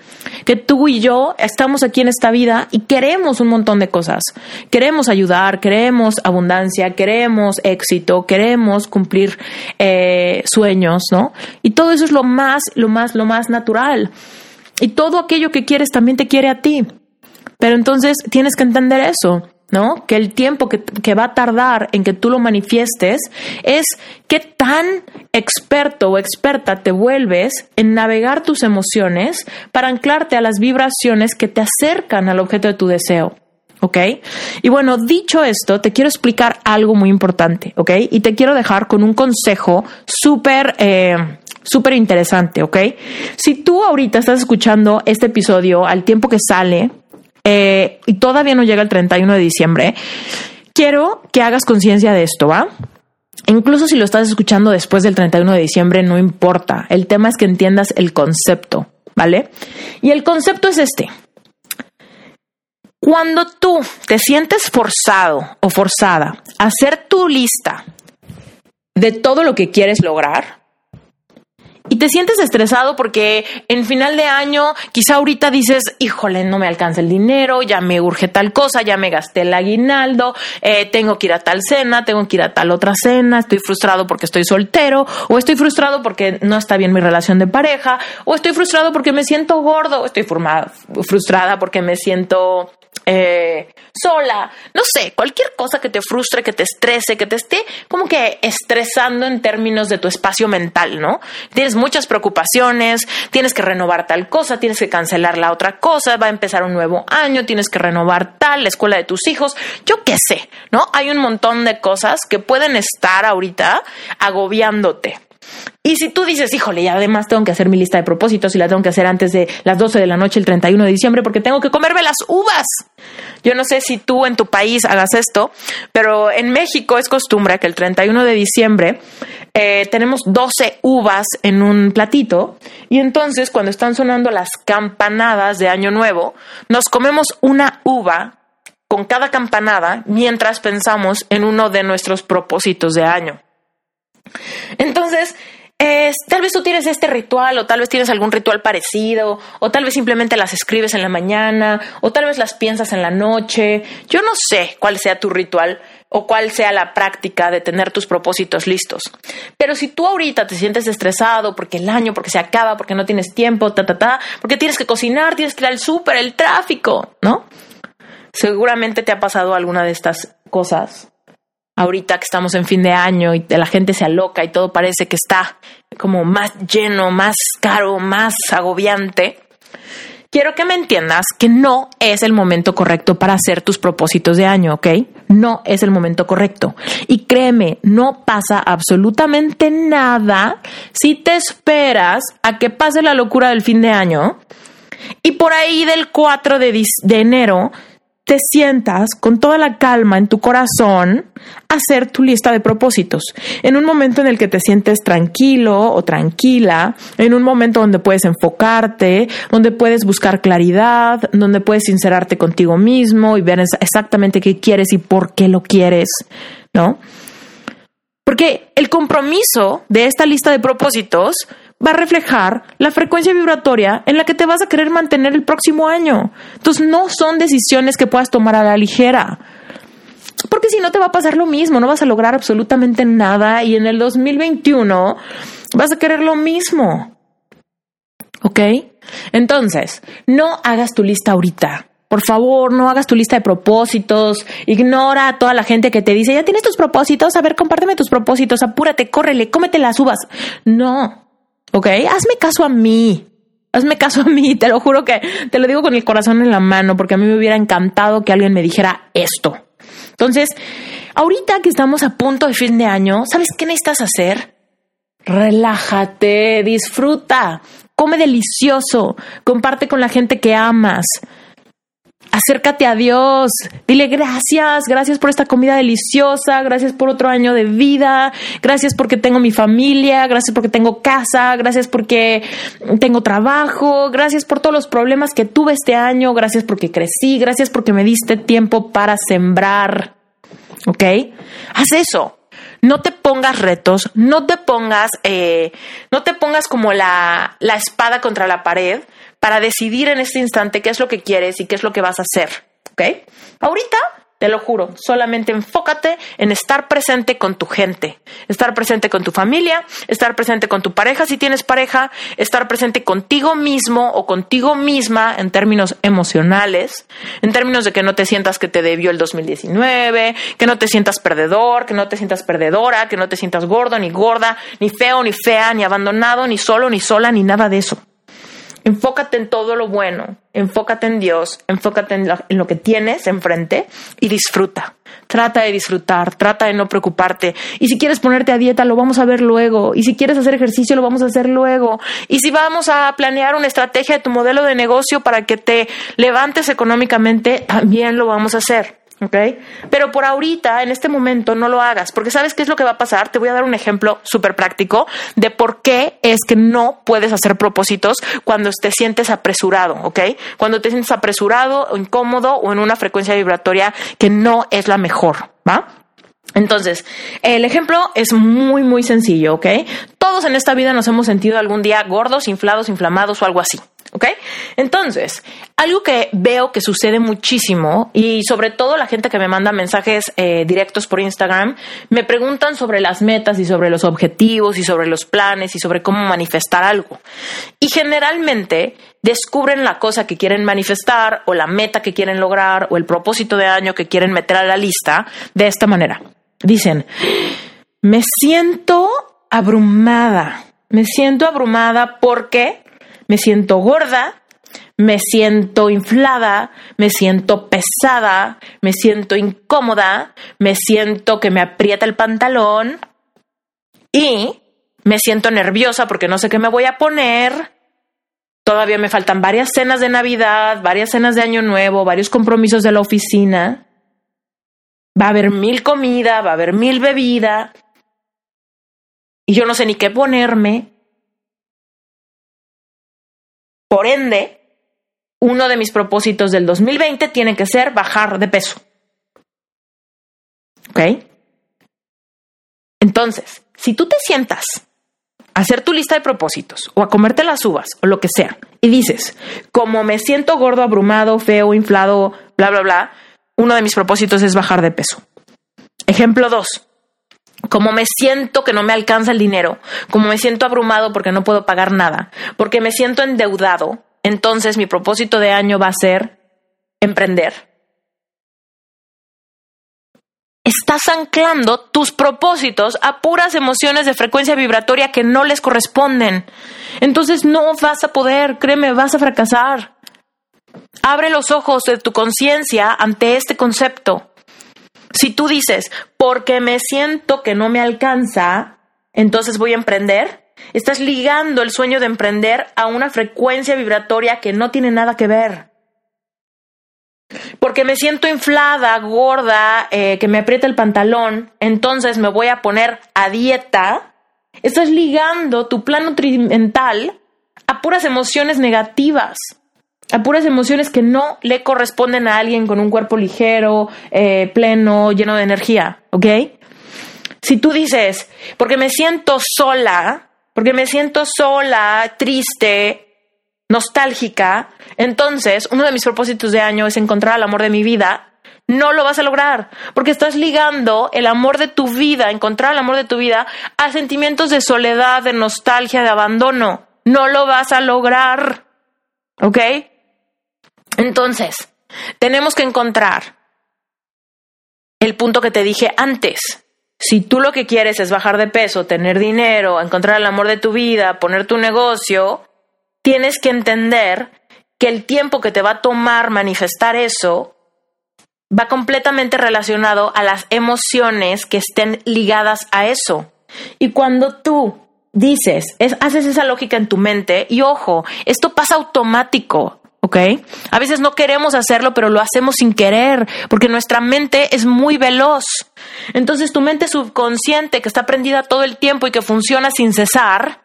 que tú y yo estamos aquí en esta vida y queremos un montón de cosas. Queremos ayudar, queremos queremos abundancia, queremos éxito, queremos cumplir eh, sueños, ¿no? Y todo eso es lo más, lo más, lo más natural. Y todo aquello que quieres también te quiere a ti. Pero entonces tienes que entender eso. ¿no? Que el tiempo que, que, va a tardar en que tú lo manifiestes es qué tan experto o experta te vuelves en navegar tus emociones para anclarte a las vibraciones que te acercan al objeto de tu deseo. ¿Ok? Y bueno, dicho esto, te quiero explicar algo muy importante, ¿ok? Y te quiero dejar con un consejo súper... Eh, súper interesante, ¿ok? Si tú ahorita estás escuchando este episodio al tiempo que sale eh, y todavía no llega el 31 de diciembre, quiero que hagas conciencia de esto, ¿va? Incluso si lo estás escuchando después del 31 de diciembre, no importa. El tema es que entiendas el concepto, ¿vale? Y el concepto es este. Cuando tú te sientes forzado o forzada a hacer tu lista de todo lo que quieres lograr, y te sientes estresado porque en final de año quizá ahorita dices, híjole, no me alcanza el dinero, ya me urge tal cosa, ya me gasté el aguinaldo, eh, tengo que ir a tal cena, tengo que ir a tal otra cena, estoy frustrado porque estoy soltero, o estoy frustrado porque no está bien mi relación de pareja, o estoy frustrado porque me siento gordo, o estoy frustrada porque me siento eh, sola, no sé, cualquier cosa que te frustre, que te estrese, que te esté como que estresando en términos de tu espacio mental, ¿no? Tienes muchas preocupaciones, tienes que renovar tal cosa, tienes que cancelar la otra cosa, va a empezar un nuevo año, tienes que renovar tal, la escuela de tus hijos, yo qué sé, ¿no? Hay un montón de cosas que pueden estar ahorita agobiándote. Y si tú dices, híjole, y además tengo que hacer mi lista de propósitos y la tengo que hacer antes de las 12 de la noche el 31 de diciembre porque tengo que comerme las uvas. Yo no sé si tú en tu país hagas esto, pero en México es costumbre que el 31 de diciembre eh, tenemos 12 uvas en un platito y entonces cuando están sonando las campanadas de Año Nuevo, nos comemos una uva con cada campanada mientras pensamos en uno de nuestros propósitos de año. Entonces, tal vez tú tienes este ritual o tal vez tienes algún ritual parecido o tal vez simplemente las escribes en la mañana o tal vez las piensas en la noche. Yo no sé cuál sea tu ritual o cuál sea la práctica de tener tus propósitos listos. Pero si tú ahorita te sientes estresado porque el año, porque se acaba, porque no tienes tiempo, ta, ta, ta, porque tienes que cocinar, tienes que ir al súper, el tráfico, ¿no? Seguramente te ha pasado alguna de estas cosas ahorita que estamos en fin de año y la gente se aloca y todo parece que está como más lleno, más caro, más agobiante, quiero que me entiendas que no es el momento correcto para hacer tus propósitos de año, ¿ok? No es el momento correcto. Y créeme, no pasa absolutamente nada si te esperas a que pase la locura del fin de año y por ahí del 4 de, de enero te sientas con toda la calma en tu corazón a hacer tu lista de propósitos. En un momento en el que te sientes tranquilo o tranquila, en un momento donde puedes enfocarte, donde puedes buscar claridad, donde puedes sincerarte contigo mismo y ver exactamente qué quieres y por qué lo quieres, ¿no? Porque el compromiso de esta lista de propósitos va a reflejar la frecuencia vibratoria en la que te vas a querer mantener el próximo año. Entonces no son decisiones que puedas tomar a la ligera. Porque si no te va a pasar lo mismo, no vas a lograr absolutamente nada y en el 2021 vas a querer lo mismo. ¿Ok? Entonces, no hagas tu lista ahorita. Por favor, no hagas tu lista de propósitos. Ignora a toda la gente que te dice, ya tienes tus propósitos, a ver, compárteme tus propósitos, apúrate, córrele, cómete las uvas. No, ¿ok? Hazme caso a mí. Hazme caso a mí, te lo juro que te lo digo con el corazón en la mano, porque a mí me hubiera encantado que alguien me dijera esto. Entonces, ahorita que estamos a punto de fin de año, ¿sabes qué necesitas hacer? Relájate, disfruta, come delicioso, comparte con la gente que amas, acércate a Dios, dile gracias, gracias por esta comida deliciosa, gracias por otro año de vida, gracias porque tengo mi familia, gracias porque tengo casa, gracias porque tengo trabajo, gracias por todos los problemas que tuve este año, gracias porque crecí, gracias porque me diste tiempo para sembrar. ¿Ok? Haz eso. No te pongas retos, no te pongas, eh, no te pongas como la, la espada contra la pared, para decidir en este instante qué es lo que quieres y qué es lo que vas a hacer. ¿Ok? Ahorita, te lo juro, solamente enfócate en estar presente con tu gente, estar presente con tu familia, estar presente con tu pareja si tienes pareja, estar presente contigo mismo o contigo misma en términos emocionales, en términos de que no te sientas que te debió el 2019, que no te sientas perdedor, que no te sientas perdedora, que no te sientas gordo ni gorda, ni feo ni fea, ni abandonado, ni solo ni sola, ni nada de eso. Enfócate en todo lo bueno, enfócate en Dios, enfócate en lo, que tienes enfrente y disfruta. Trata de disfrutar, trata de no preocuparte. Y si quieres ponerte a dieta, lo vamos a ver luego. Y si quieres hacer ejercicio, lo vamos a hacer luego. Y si vamos a planear una estrategia de tu modelo de negocio para que te levantes económicamente, también lo vamos a hacer. ¿Ok? Pero por ahorita, en este momento, no lo hagas, porque ¿sabes qué es lo que va a pasar? Te voy a dar un ejemplo súper práctico de por qué es que no puedes hacer propósitos cuando te sientes apresurado, ¿ok? Cuando te sientes apresurado o incómodo o en una frecuencia vibratoria que no es la mejor, ¿va? Entonces, el ejemplo es muy, muy sencillo, ¿ok? todos en esta vida nos hemos sentido algún día gordos, inflados, inflamados o algo así. ¿Ok? Entonces, algo que veo que sucede muchísimo y sobre todo la gente que me manda mensajes eh, directos por Instagram, me preguntan sobre las metas y sobre los objetivos y sobre los planes y sobre cómo manifestar algo. Y generalmente descubren la cosa que quieren manifestar o la meta que quieren lograr o el propósito de año que quieren meter a la lista de esta manera. Dicen, me siento abrumada, me siento abrumada porque me siento gorda, me siento inflada, me siento pesada, me siento incómoda, me siento que me aprieta el pantalón y me siento nerviosa porque no sé qué me voy a poner. Todavía me faltan varias cenas de Navidad, varias cenas de Año Nuevo, varios compromisos de la oficina. Va a haber mil comida, va a haber mil bebida. Y yo no sé ni qué ponerme. Por ende, uno de mis propósitos del 2020 tiene que ser bajar de peso. ¿Ok? Entonces, si tú te sientas a hacer tu lista de propósitos o a comerte las uvas o lo que sea y dices, como me siento gordo, abrumado, feo, inflado, bla, bla, bla, uno de mis propósitos es bajar de peso. Ejemplo 2. Como me siento que no me alcanza el dinero, como me siento abrumado porque no puedo pagar nada, porque me siento endeudado, entonces mi propósito de año va a ser emprender. Estás anclando tus propósitos a puras emociones de frecuencia vibratoria que no les corresponden. Entonces no vas a poder, créeme, vas a fracasar. Abre los ojos de tu conciencia ante este concepto. Si tú dices, porque me siento que no me alcanza, entonces voy a emprender, estás ligando el sueño de emprender a una frecuencia vibratoria que no tiene nada que ver. Porque me siento inflada, gorda, eh, que me aprieta el pantalón, entonces me voy a poner a dieta. Estás ligando tu plan nutrimental a puras emociones negativas a puras emociones que no le corresponden a alguien con un cuerpo ligero, eh, pleno, lleno de energía, ¿ok? Si tú dices, porque me siento sola, porque me siento sola, triste, nostálgica, entonces uno de mis propósitos de año es encontrar el amor de mi vida. No lo vas a lograr, porque estás ligando el amor de tu vida, encontrar el amor de tu vida, a sentimientos de soledad, de nostalgia, de abandono. No lo vas a lograr. ¿Ok? Entonces, tenemos que encontrar el punto que te dije antes. Si tú lo que quieres es bajar de peso, tener dinero, encontrar el amor de tu vida, poner tu negocio, tienes que entender que el tiempo que te va a tomar manifestar eso va completamente relacionado a las emociones que estén ligadas a eso. Y cuando tú dices, haces esa lógica en tu mente, y ojo, esto pasa automático. ¿Ok? A veces no queremos hacerlo, pero lo hacemos sin querer, porque nuestra mente es muy veloz. Entonces tu mente subconsciente, que está prendida todo el tiempo y que funciona sin cesar,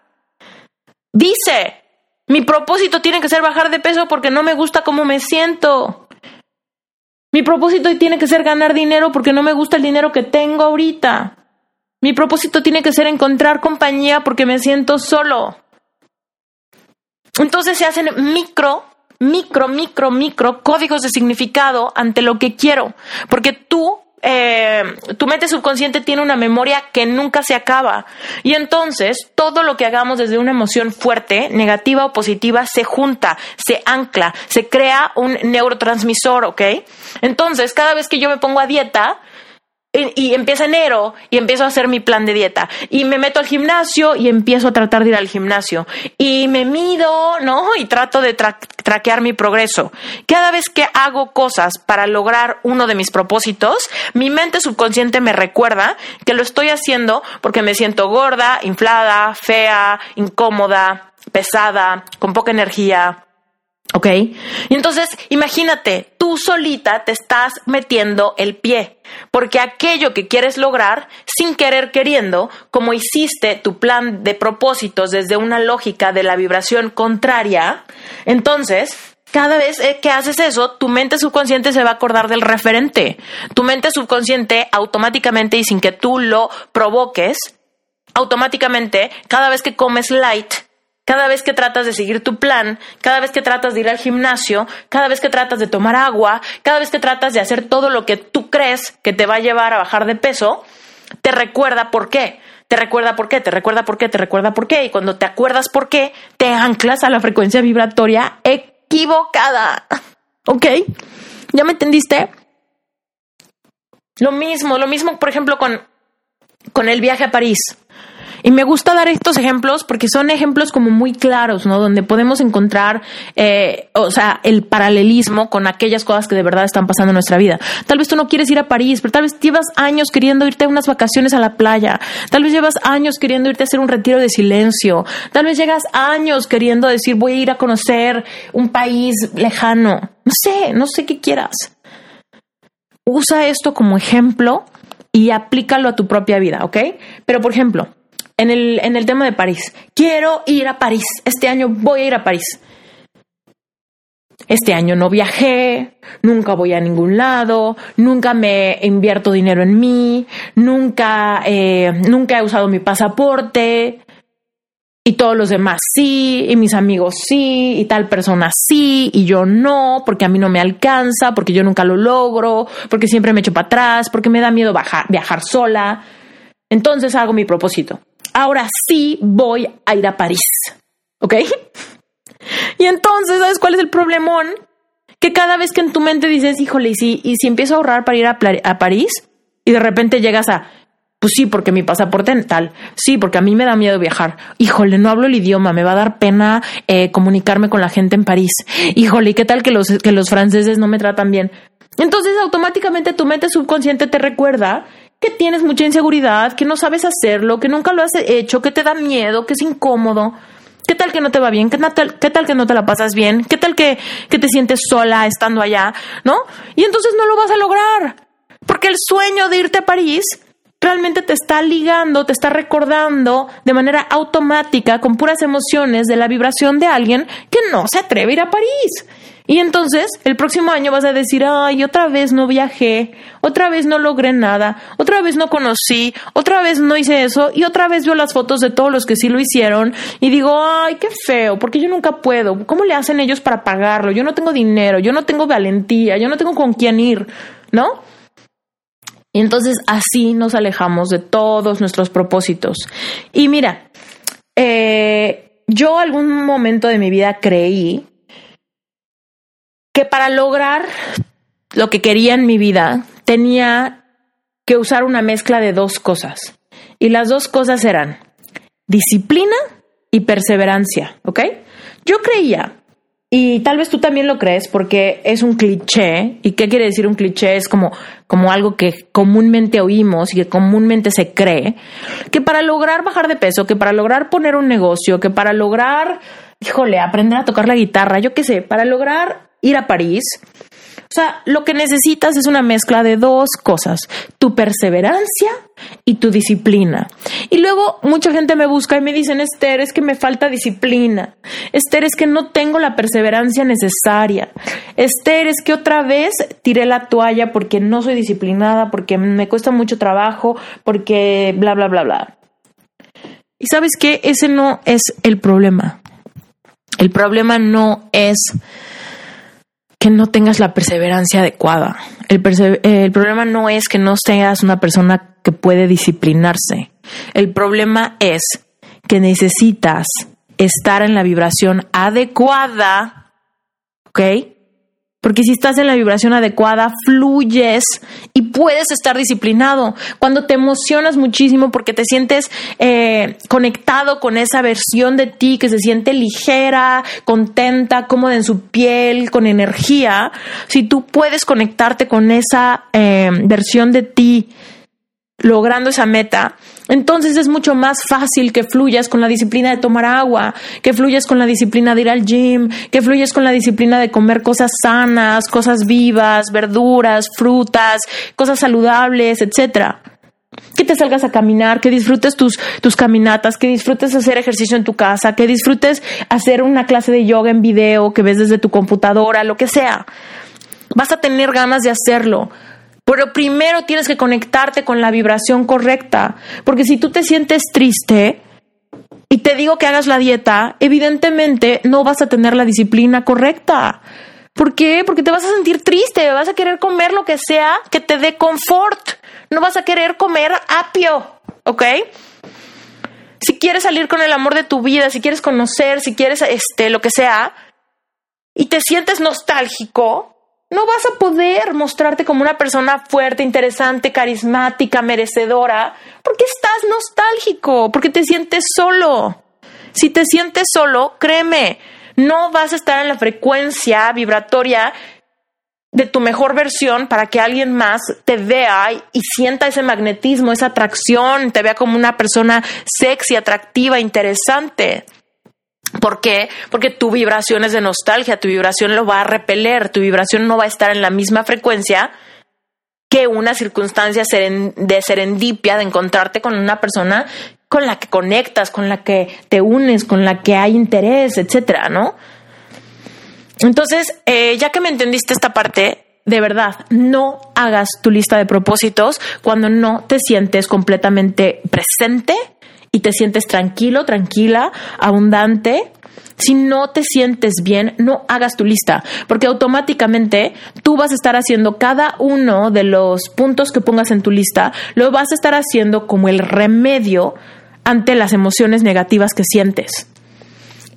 dice, mi propósito tiene que ser bajar de peso porque no me gusta cómo me siento. Mi propósito tiene que ser ganar dinero porque no me gusta el dinero que tengo ahorita. Mi propósito tiene que ser encontrar compañía porque me siento solo. Entonces se hacen micro micro, micro, micro códigos de significado ante lo que quiero, porque tú eh, tu mente subconsciente tiene una memoria que nunca se acaba. Y entonces todo lo que hagamos desde una emoción fuerte, negativa o positiva, se junta, se ancla, se crea un neurotransmisor, ¿ok? Entonces, cada vez que yo me pongo a dieta, y, empieza enero y empiezo a hacer mi plan de dieta y me meto al gimnasio y empiezo a tratar de ir al gimnasio y me mido, ¿no? Y trato de traquear mi progreso. Cada vez que hago cosas para lograr uno de mis propósitos, mi mente subconsciente me recuerda que lo estoy haciendo porque me siento gorda, inflada, fea, incómoda, pesada, con poca energía, ¿Ok? Y entonces, imagínate, tú solita te estás metiendo el pie, porque aquello que quieres lograr, sin querer queriendo, como hiciste tu plan de propósitos desde una lógica de la vibración contraria, entonces, cada vez eh, que haces eso, tu mente subconsciente se va a acordar del referente. Tu mente subconsciente automáticamente y sin que tú lo provoques, automáticamente, cada vez que comes light, cada vez que tratas de seguir tu plan, cada vez que tratas de ir al gimnasio, cada vez que tratas de tomar agua, cada vez que tratas de hacer todo lo que tú crees que te va a llevar a bajar de peso, te recuerda por qué. Te recuerda por qué, te recuerda por qué, te recuerda por qué. Y cuando te acuerdas por qué, te anclas a la frecuencia vibratoria equivocada. ¿Ok? ¿Ya me entendiste? Lo mismo, lo mismo, por ejemplo, con, con el viaje a París. Y me gusta dar estos ejemplos porque son ejemplos como muy claros, ¿no? Donde podemos encontrar, eh, o sea, el paralelismo con aquellas cosas que de verdad están pasando en nuestra vida. Tal vez tú no quieres ir a París, pero tal vez llevas años queriendo irte a unas vacaciones a la playa. Tal vez llevas años queriendo irte a hacer un retiro de silencio. Tal vez llegas años queriendo decir voy a ir a conocer un país lejano. No sé, no sé qué quieras. Usa esto como ejemplo y aplícalo a tu propia vida, ¿ok? Pero por ejemplo, en el, en el tema de París. Quiero ir a París. Este año voy a ir a París. Este año no viajé, nunca voy a ningún lado, nunca me invierto dinero en mí, nunca, eh, nunca he usado mi pasaporte y todos los demás sí, y mis amigos sí, y tal persona sí, y yo no, porque a mí no me alcanza, porque yo nunca lo logro, porque siempre me echo para atrás, porque me da miedo viajar sola. Entonces hago mi propósito ahora sí voy a ir a París. ¿Ok? Y entonces, ¿sabes cuál es el problemón? Que cada vez que en tu mente dices, híjole, y si, y si empiezo a ahorrar para ir a, París, y de repente llegas a, pues sí, porque mi pasaporte tal. Sí, porque a mí me da miedo viajar. Híjole, no hablo el idioma, me va a dar pena eh, comunicarme con la gente en París. Híjole, ¿y qué tal que los, que los franceses no me tratan bien? Entonces, automáticamente tu mente subconsciente te recuerda que tienes mucha inseguridad, que no sabes hacerlo, que nunca lo has hecho, que te da miedo, que es incómodo. ¿Qué tal que no te va bien? ¿Qué tal, qué tal que no te la pasas bien? ¿Qué tal que, que te sientes sola estando allá? ¿No? Y entonces no lo vas a lograr. Porque el sueño de irte a París realmente te está ligando, te está recordando de manera automática, con puras emociones, de la vibración de alguien que no se atreve a ir a París. Y entonces el próximo año vas a decir, ay, otra vez no viajé, otra vez no logré nada, otra vez no conocí, otra vez no hice eso y otra vez veo las fotos de todos los que sí lo hicieron y digo, ay, qué feo, porque yo nunca puedo. ¿Cómo le hacen ellos para pagarlo? Yo no tengo dinero, yo no tengo valentía, yo no tengo con quién ir, ¿no? Y entonces así nos alejamos de todos nuestros propósitos. Y mira, eh, yo algún momento de mi vida creí que para lograr lo que quería en mi vida tenía que usar una mezcla de dos cosas. Y las dos cosas eran disciplina y perseverancia, ¿ok? Yo creía, y tal vez tú también lo crees porque es un cliché. ¿Y qué quiere decir un cliché? Es como, como algo que comúnmente oímos y que comúnmente se cree, que para lograr bajar de peso, que para lograr poner un negocio, que para lograr, híjole, aprender a tocar la guitarra, yo qué sé, para lograr ir a París. O sea, lo que necesitas es una mezcla de dos cosas, tu perseverancia y tu disciplina. Y luego mucha gente me busca y me dicen, Esther, es que me falta disciplina. Esther, es que no tengo la perseverancia necesaria. Esther, es que otra vez tiré la toalla porque no soy disciplinada, porque me cuesta mucho trabajo, porque bla, bla, bla, bla. Y sabes qué, ese no es el problema. El problema no es no tengas la perseverancia adecuada. El, el, problema no es que no seas una persona que puede disciplinarse. El problema es que necesitas estar en la vibración adecuada, ¿ok? Porque si estás en la vibración adecuada, fluyes y puedes estar disciplinado. Cuando te emocionas muchísimo porque te sientes eh, conectado con esa versión de ti que se siente ligera, contenta, cómoda en su piel, con energía, si tú puedes conectarte con esa eh, versión de ti logrando esa meta, entonces es mucho más fácil que fluyas con la disciplina de tomar agua, que fluyas con la disciplina de ir al gym, que fluyas con la disciplina de comer cosas sanas, cosas vivas, verduras, frutas, cosas saludables, etcétera. Que te salgas a caminar, que disfrutes tus, tus caminatas, que disfrutes hacer ejercicio en tu casa, que disfrutes hacer una clase de yoga en video que ves desde tu computadora, lo que sea. Vas a tener ganas de hacerlo Pero primero tienes que conectarte con la vibración correcta, porque si tú te sientes triste y te digo que hagas la dieta, evidentemente no vas a tener la disciplina correcta. ¿Por qué? Porque te vas a sentir triste, vas a querer comer lo que sea que te dé confort, no vas a querer comer apio, ¿ok? Si quieres salir con el amor de tu vida, si quieres conocer, si quieres este lo que sea y te sientes nostálgico, no vas a poder mostrarte como una persona fuerte, interesante, carismática, merecedora, porque estás nostálgico, porque te sientes solo. Si te sientes solo, créeme, no vas a estar en la frecuencia vibratoria de tu mejor versión para que alguien más te vea y sienta ese magnetismo, esa atracción, te vea como una persona sexy, atractiva, interesante. ¿Por qué? Porque tu vibración es de nostalgia, tu vibración lo va a repeler, tu vibración no va a estar en la misma frecuencia que una circunstancia de serendipia, de encontrarte con una persona con la que conectas, con la que te unes, con la que hay interés, etcétera, ¿no? Entonces, eh, ya que me entendiste esta parte, de verdad, no hagas tu lista de propósitos cuando no te sientes completamente presente y te sientes tranquilo, tranquila, abundante, si no te sientes bien, no hagas tu lista, porque automáticamente tú vas a estar haciendo cada uno de los puntos que pongas en tu lista, lo vas a estar haciendo como el remedio ante las emociones negativas que sientes.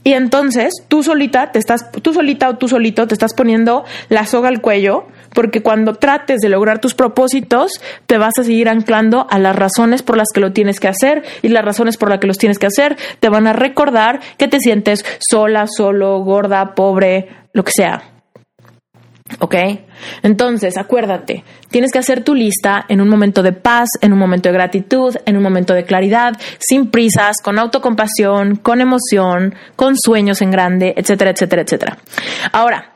Y entonces tú solita te estás, tú solita o tú solito te estás poniendo la soga al cuello, porque cuando trates de lograr tus propósitos, te vas a seguir anclando a las razones por las que lo tienes que hacer y las razones por las que los tienes que hacer te van a recordar que te sientes sola, solo, gorda, pobre, lo que sea. ¿Ok? Entonces, acuérdate, tienes que hacer tu lista en un momento de paz, en un momento de gratitud, en un momento de claridad, sin prisas, con autocompasión, con emoción, con sueños en grande, etcétera, etcétera, etcétera. Ahora,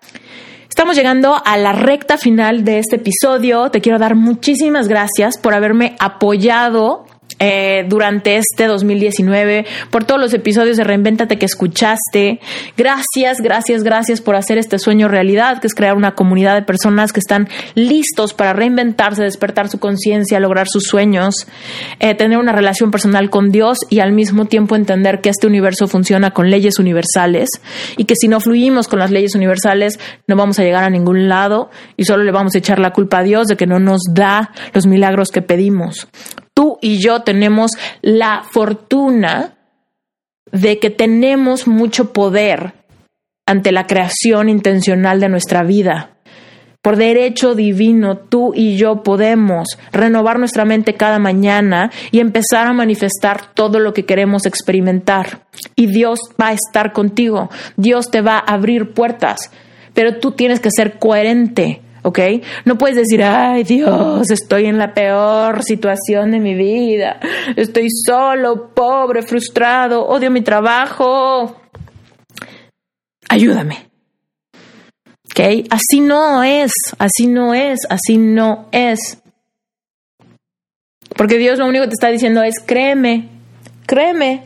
Estamos llegando a la recta final de este episodio. Te quiero dar muchísimas gracias por haberme apoyado eh, durante este 2019, por todos los episodios de Reinventate que escuchaste. Gracias, gracias, gracias por hacer este sueño realidad, que es crear una comunidad de personas que están listos para reinventarse, despertar su conciencia, lograr sus sueños, eh, tener una relación personal con Dios y al mismo tiempo entender que este universo funciona con leyes universales y que si no fluimos con las leyes universales no vamos a llegar a ningún lado y solo le vamos a echar la culpa a Dios de que no nos da los milagros que pedimos tú y yo tenemos la fortuna de que tenemos mucho poder ante la creación intencional de nuestra vida. Por derecho divino, tú y yo podemos renovar nuestra mente cada mañana y empezar a manifestar todo lo que queremos experimentar. Y Dios va a estar contigo, Dios te va a abrir puertas, pero tú tienes que ser coherente ¿ok? No puedes decir, ay Dios, estoy en la peor situación de mi vida, estoy solo, pobre, frustrado, odio mi trabajo. Ayúdame. ¿Ok? Así no es, así no es, así no es. Porque Dios lo único que te está diciendo es, créeme, créeme.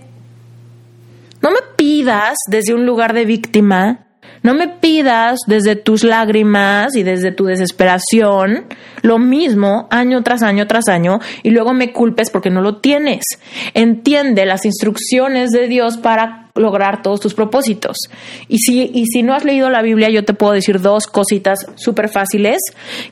No me pidas desde un lugar de víctima no me pidas desde tus lágrimas y desde tu desesperación lo mismo año tras año tras año y luego me culpes porque no lo tienes. Entiende las instrucciones de Dios para lograr todos tus propósitos. Y si, y si no has leído la Biblia, yo te puedo decir dos cositas súper fáciles,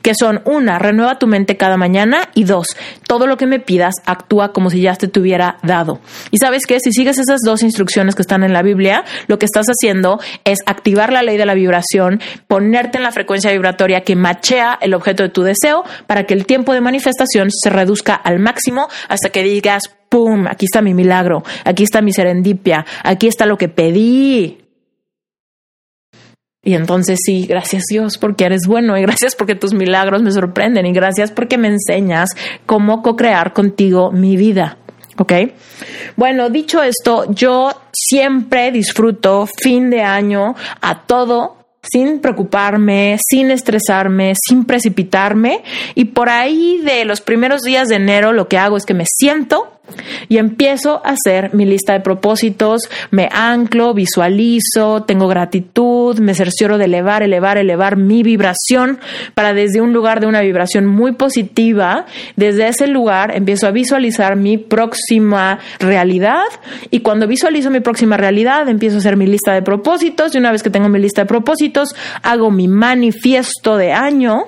que son una, renueva tu mente cada mañana y dos, todo lo que me pidas, actúa como si ya te tuviera dado. Y sabes que si sigues esas dos instrucciones que están en la Biblia, lo que estás haciendo es activar la ley de la vibración, ponerte en la frecuencia vibratoria que machea el objeto de tu deseo para que el tiempo de manifestación se reduzca al máximo hasta que digas, ¡pum! Aquí está mi milagro, aquí está mi serendipia, aquí está lo que pedí. Y entonces sí, gracias Dios porque eres bueno y gracias porque tus milagros me sorprenden y gracias porque me enseñas cómo co-crear contigo mi vida. ¿Ok? Bueno, dicho esto, yo siempre disfruto fin de año a todo sin preocuparme, sin estresarme, sin precipitarme. Y por ahí de los primeros días de enero lo que hago es que me siento y empiezo a hacer mi lista de propósitos, me anclo, visualizo, tengo gratitud me cercioro de elevar, elevar, elevar mi vibración para desde un lugar de una vibración muy positiva, desde ese lugar empiezo a visualizar mi próxima realidad y cuando visualizo mi próxima realidad empiezo a hacer mi lista de propósitos y una vez que tengo mi lista de propósitos hago mi manifiesto de año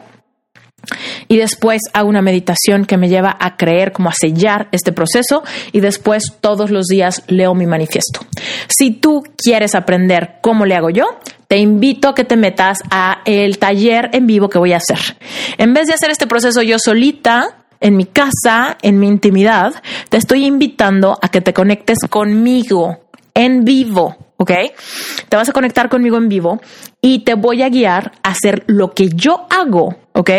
y después hago una meditación que me lleva a creer, como a sellar este proceso y después todos los días leo mi manifiesto. Si tú quieres aprender cómo le hago yo, te invito a que te metas a el taller en vivo que voy a hacer. En vez de hacer este proceso yo solita, en mi casa, en mi intimidad, te estoy invitando a que te conectes conmigo en vivo, ¿ok? Te vas a conectar conmigo en vivo y te voy a guiar a hacer lo que yo hago ¿ok?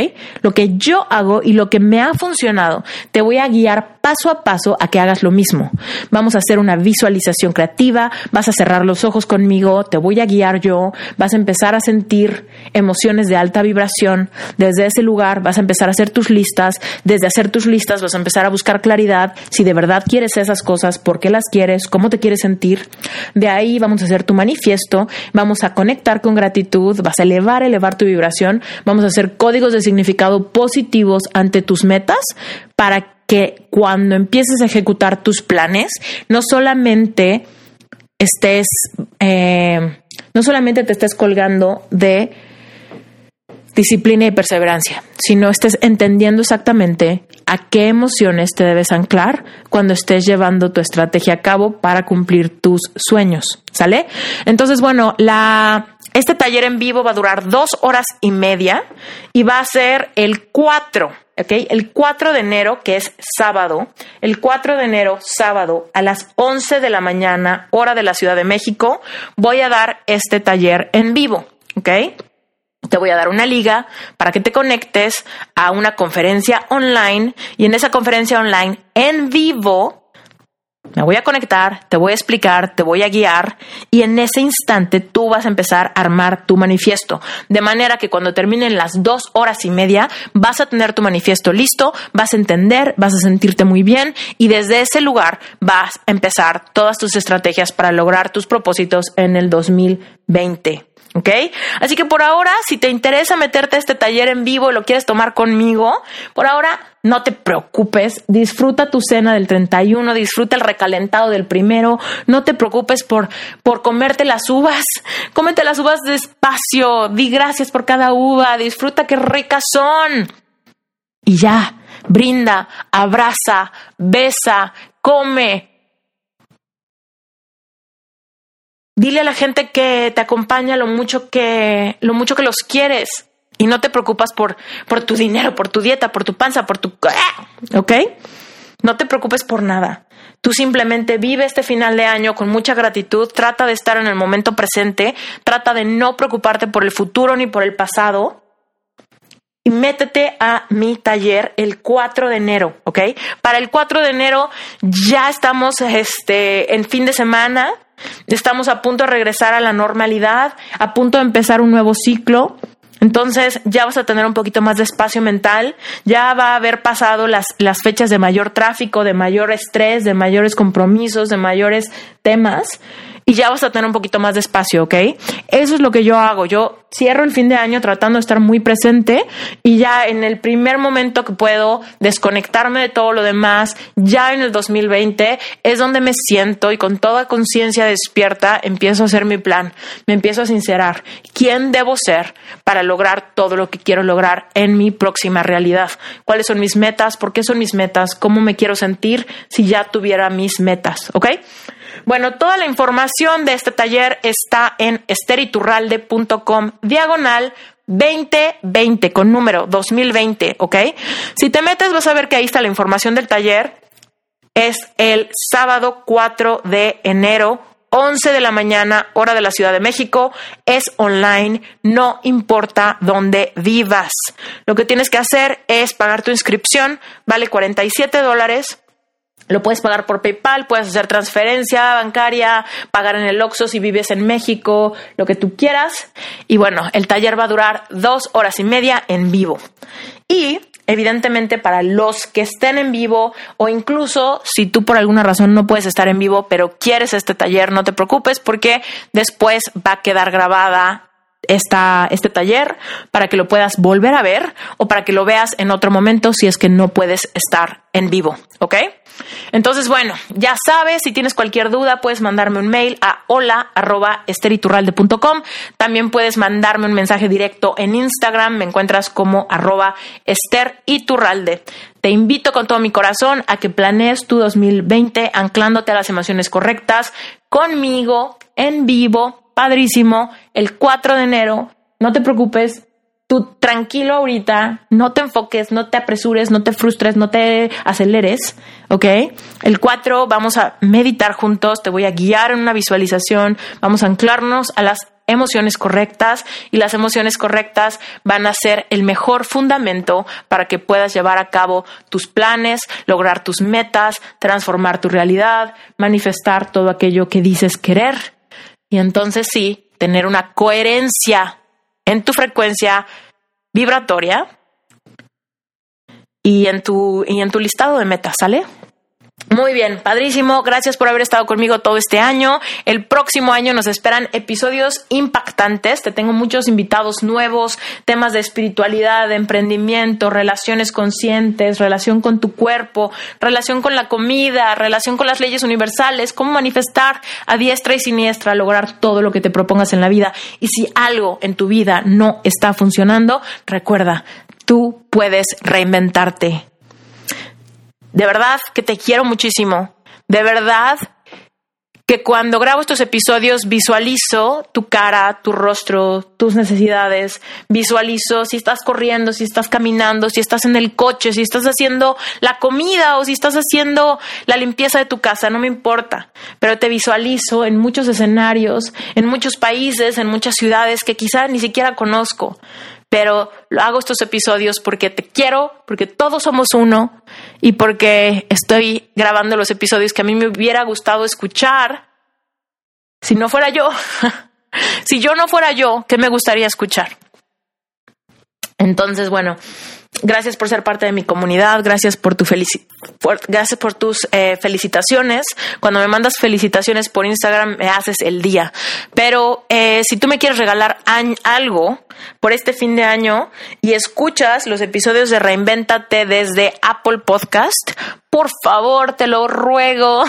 Lo que yo hago y lo que me ha funcionado, te voy a guiar paso a paso a que hagas lo mismo. Vamos a hacer una visualización creativa, vas a cerrar los ojos conmigo, te voy a guiar yo, vas a empezar a sentir emociones de alta vibración. Desde ese lugar vas a empezar a hacer tus listas, desde hacer tus listas vas a empezar a buscar claridad, si de verdad quieres esas cosas, por qué las quieres, cómo te quieres sentir. De ahí vamos a hacer tu manifiesto, vamos a conectar con gratitud, vas a elevar, elevar tu vibración, vamos a hacer códigos de significado positivos ante tus metas para que cuando empieces a ejecutar tus planes, no solamente estés, eh, no solamente te estés colgando de disciplina y perseverancia, sino estés entendiendo exactamente a qué emociones te debes anclar cuando estés llevando tu estrategia a cabo para cumplir tus sueños, ¿sale? Entonces, bueno, la este taller en vivo va a durar dos horas y media y va a ser el 4, ¿ok? El 4 de enero, que es sábado, el 4 de enero, sábado, a las 11 de la mañana, hora de la Ciudad de México, voy a dar este taller en vivo, ¿ok? Te voy a dar una liga para que te conectes a una conferencia online y en esa conferencia online en vivo me voy a conectar, te voy a explicar, te voy a guiar y en ese instante tú vas a empezar a armar tu manifiesto. De manera que cuando terminen las dos horas y media vas a tener tu manifiesto listo, vas a entender, vas a sentirte muy bien y desde ese lugar vas a empezar todas tus estrategias para lograr tus propósitos en el 2020. ¿Ok? Así que por ahora, si te interesa meterte a este taller en vivo y lo quieres tomar conmigo, por ahora no te preocupes, disfruta tu cena del 31, disfruta el recalentado del primero, no te preocupes por, por comerte las uvas, cómete las uvas despacio, di gracias por cada uva, disfruta qué ricas son. Y ya, brinda, abraza, besa, come, Dile a la gente que te acompaña lo mucho que, lo mucho que los quieres y no te preocupas por, por tu dinero, por tu dieta, por tu panza, por tu... ¡ah! ¿Ok? No te preocupes por nada. Tú simplemente vive este final de año con mucha gratitud, trata de estar en el momento presente, trata de no preocuparte por el futuro ni por el pasado. Y métete a mi taller el 4 de enero, ¿ok? Para el 4 de enero ya estamos este, en fin de semana, Estamos a punto de regresar a la normalidad, a punto de empezar un nuevo ciclo. Entonces ya vas a tener un poquito más de espacio mental, ya va a haber pasado las, las fechas de mayor tráfico, de mayor estrés, de mayores compromisos, de mayores temas y ya vas a tener un poquito más de espacio, ¿ok? Eso es lo que yo hago. Yo cierro el fin de año tratando de estar muy presente y ya en el primer momento que puedo desconectarme de todo lo demás, ya en el 2020 es donde me siento y con toda conciencia despierta empiezo a hacer mi plan, me empiezo a sincerar quién debo ser para lograr todo lo que quiero lograr en mi próxima realidad, cuáles son mis metas, por qué son mis metas, cómo me quiero sentir si ya tuviera mis metas, ¿ok? Bueno, toda la información de este taller está en esteriturralde.com diagonal 2020 con número 2020, ¿ok? Si te metes vas a ver que ahí está la información del taller. Es el sábado 4 de enero 11 de la mañana, hora de la Ciudad de México, es online, no importa dónde vivas. Lo que tienes que hacer es pagar tu inscripción, vale 47 dólares, lo puedes pagar por PayPal, puedes hacer transferencia bancaria, pagar en el Oxxo si vives en México, lo que tú quieras. Y bueno, el taller va a durar dos horas y media en vivo. Y evidentemente para los que estén en vivo o incluso si tú por alguna razón no puedes estar en vivo pero quieres este taller, no te preocupes porque después va a quedar grabada esta, este taller para que lo puedas volver a ver o para que lo veas en otro momento si es que no puedes estar en vivo, ¿ok? Entonces, bueno, ya sabes, si tienes cualquier duda, puedes mandarme un mail a hola.esteriturralde.com. También puedes mandarme un mensaje directo en Instagram, me encuentras como arroba esteriturralde. Te invito con todo mi corazón a que planees tu 2020 anclándote a las emociones correctas conmigo en vivo, padrísimo, el 4 de enero. No te preocupes, tú tranquilo ahorita, no te enfoques, no te apresures, no te frustres, no te aceleres, ¿ok? El 4 vamos a meditar juntos, te voy a guiar en una visualización, vamos a anclarnos a las emociones correctas y las emociones correctas van a ser el mejor fundamento para que puedas llevar a cabo tus planes, lograr tus metas, transformar tu realidad, manifestar todo aquello que dices querer y entonces sí, tener una coherencia en tu frecuencia vibratoria y en tu, y en tu listado de metas, ¿sale? Muy bien, padrísimo. Gracias por haber estado conmigo todo este año. El próximo año nos esperan episodios impactantes. Te tengo muchos invitados nuevos, temas de espiritualidad, de emprendimiento, relaciones conscientes, relación con tu cuerpo, relación con la comida, relación con las leyes universales, cómo manifestar a diestra y siniestra, lograr todo lo que te propongas en la vida. Y si algo en tu vida no está funcionando, recuerda, tú puedes reinventarte de verdad que te quiero muchísimo. De verdad que cuando grabo estos episodios visualizo tu cara, tu rostro, tus necesidades, visualizo si estás corriendo, si estás caminando, si estás en el coche, si estás haciendo la comida o si estás haciendo la limpieza de tu casa, no me importa, pero te visualizo en muchos escenarios, en muchos países, en muchas ciudades que quizá ni siquiera conozco, pero hago estos episodios porque te quiero, porque todos somos uno y porque estoy grabando los episodios que a mí me hubiera gustado escuchar si no fuera yo. si yo no fuera yo, ¿qué me gustaría escuchar? Entonces, bueno, Gracias por ser parte de mi comunidad, gracias por tu gracias por tus eh, felicitaciones. Cuando me mandas felicitaciones por Instagram me haces el día. Pero eh, si tú me quieres regalar algo por este fin de año y escuchas los episodios de Reinventate desde Apple Podcast, por favor, te lo ruego,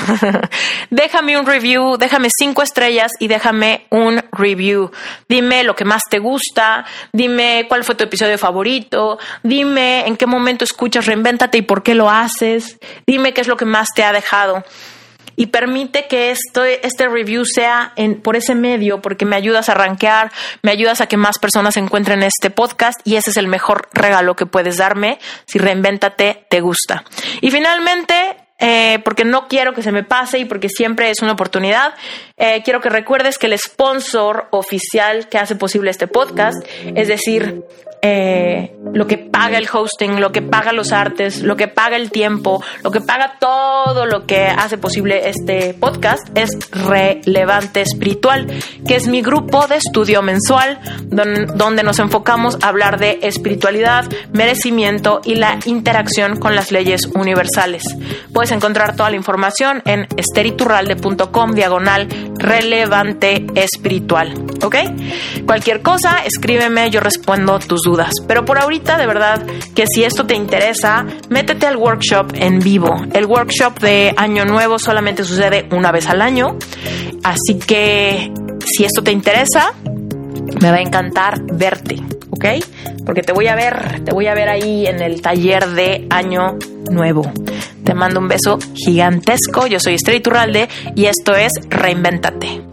déjame un review, déjame cinco estrellas y déjame un review. Dime lo que más te gusta, dime cuál fue tu episodio favorito, dime en qué momento escuchas Reinvéntate y por qué lo haces, dime qué es lo que más te ha dejado y permite que este review sea en, por ese medio porque me ayudas a rankear, me ayudas a que más personas encuentren este podcast y ese es el mejor regalo que puedes darme si Reinvéntate te gusta. Y finalmente, eh, porque no quiero que se me pase y porque siempre es una oportunidad, eh, quiero que recuerdes que el sponsor oficial que hace posible este podcast, es decir, eh, lo que paga el hosting, lo que paga los artes, lo que paga el tiempo, lo que paga todo lo que hace posible este podcast es Relevante Espiritual, que es mi grupo de estudio mensual donde nos enfocamos a hablar de espiritualidad, merecimiento y la interacción con las leyes universales. Puedes encontrar toda la información en esteriturralde.com diagonal relevante espiritual. ¿Ok? Cualquier cosa, escríbeme, yo respondo tus dudas. Pero por ahorita, de verdad, que si esto te interesa, métete al workshop en vivo. El workshop de Año Nuevo solamente sucede una vez al año. Así que si esto te interesa, me va a encantar verte. ¿ok? Porque te voy a ver, te voy a ver ahí en el taller de Año Nuevo. Te mando un beso gigantesco. Yo soy Estrella Turralde y esto es Reinventate.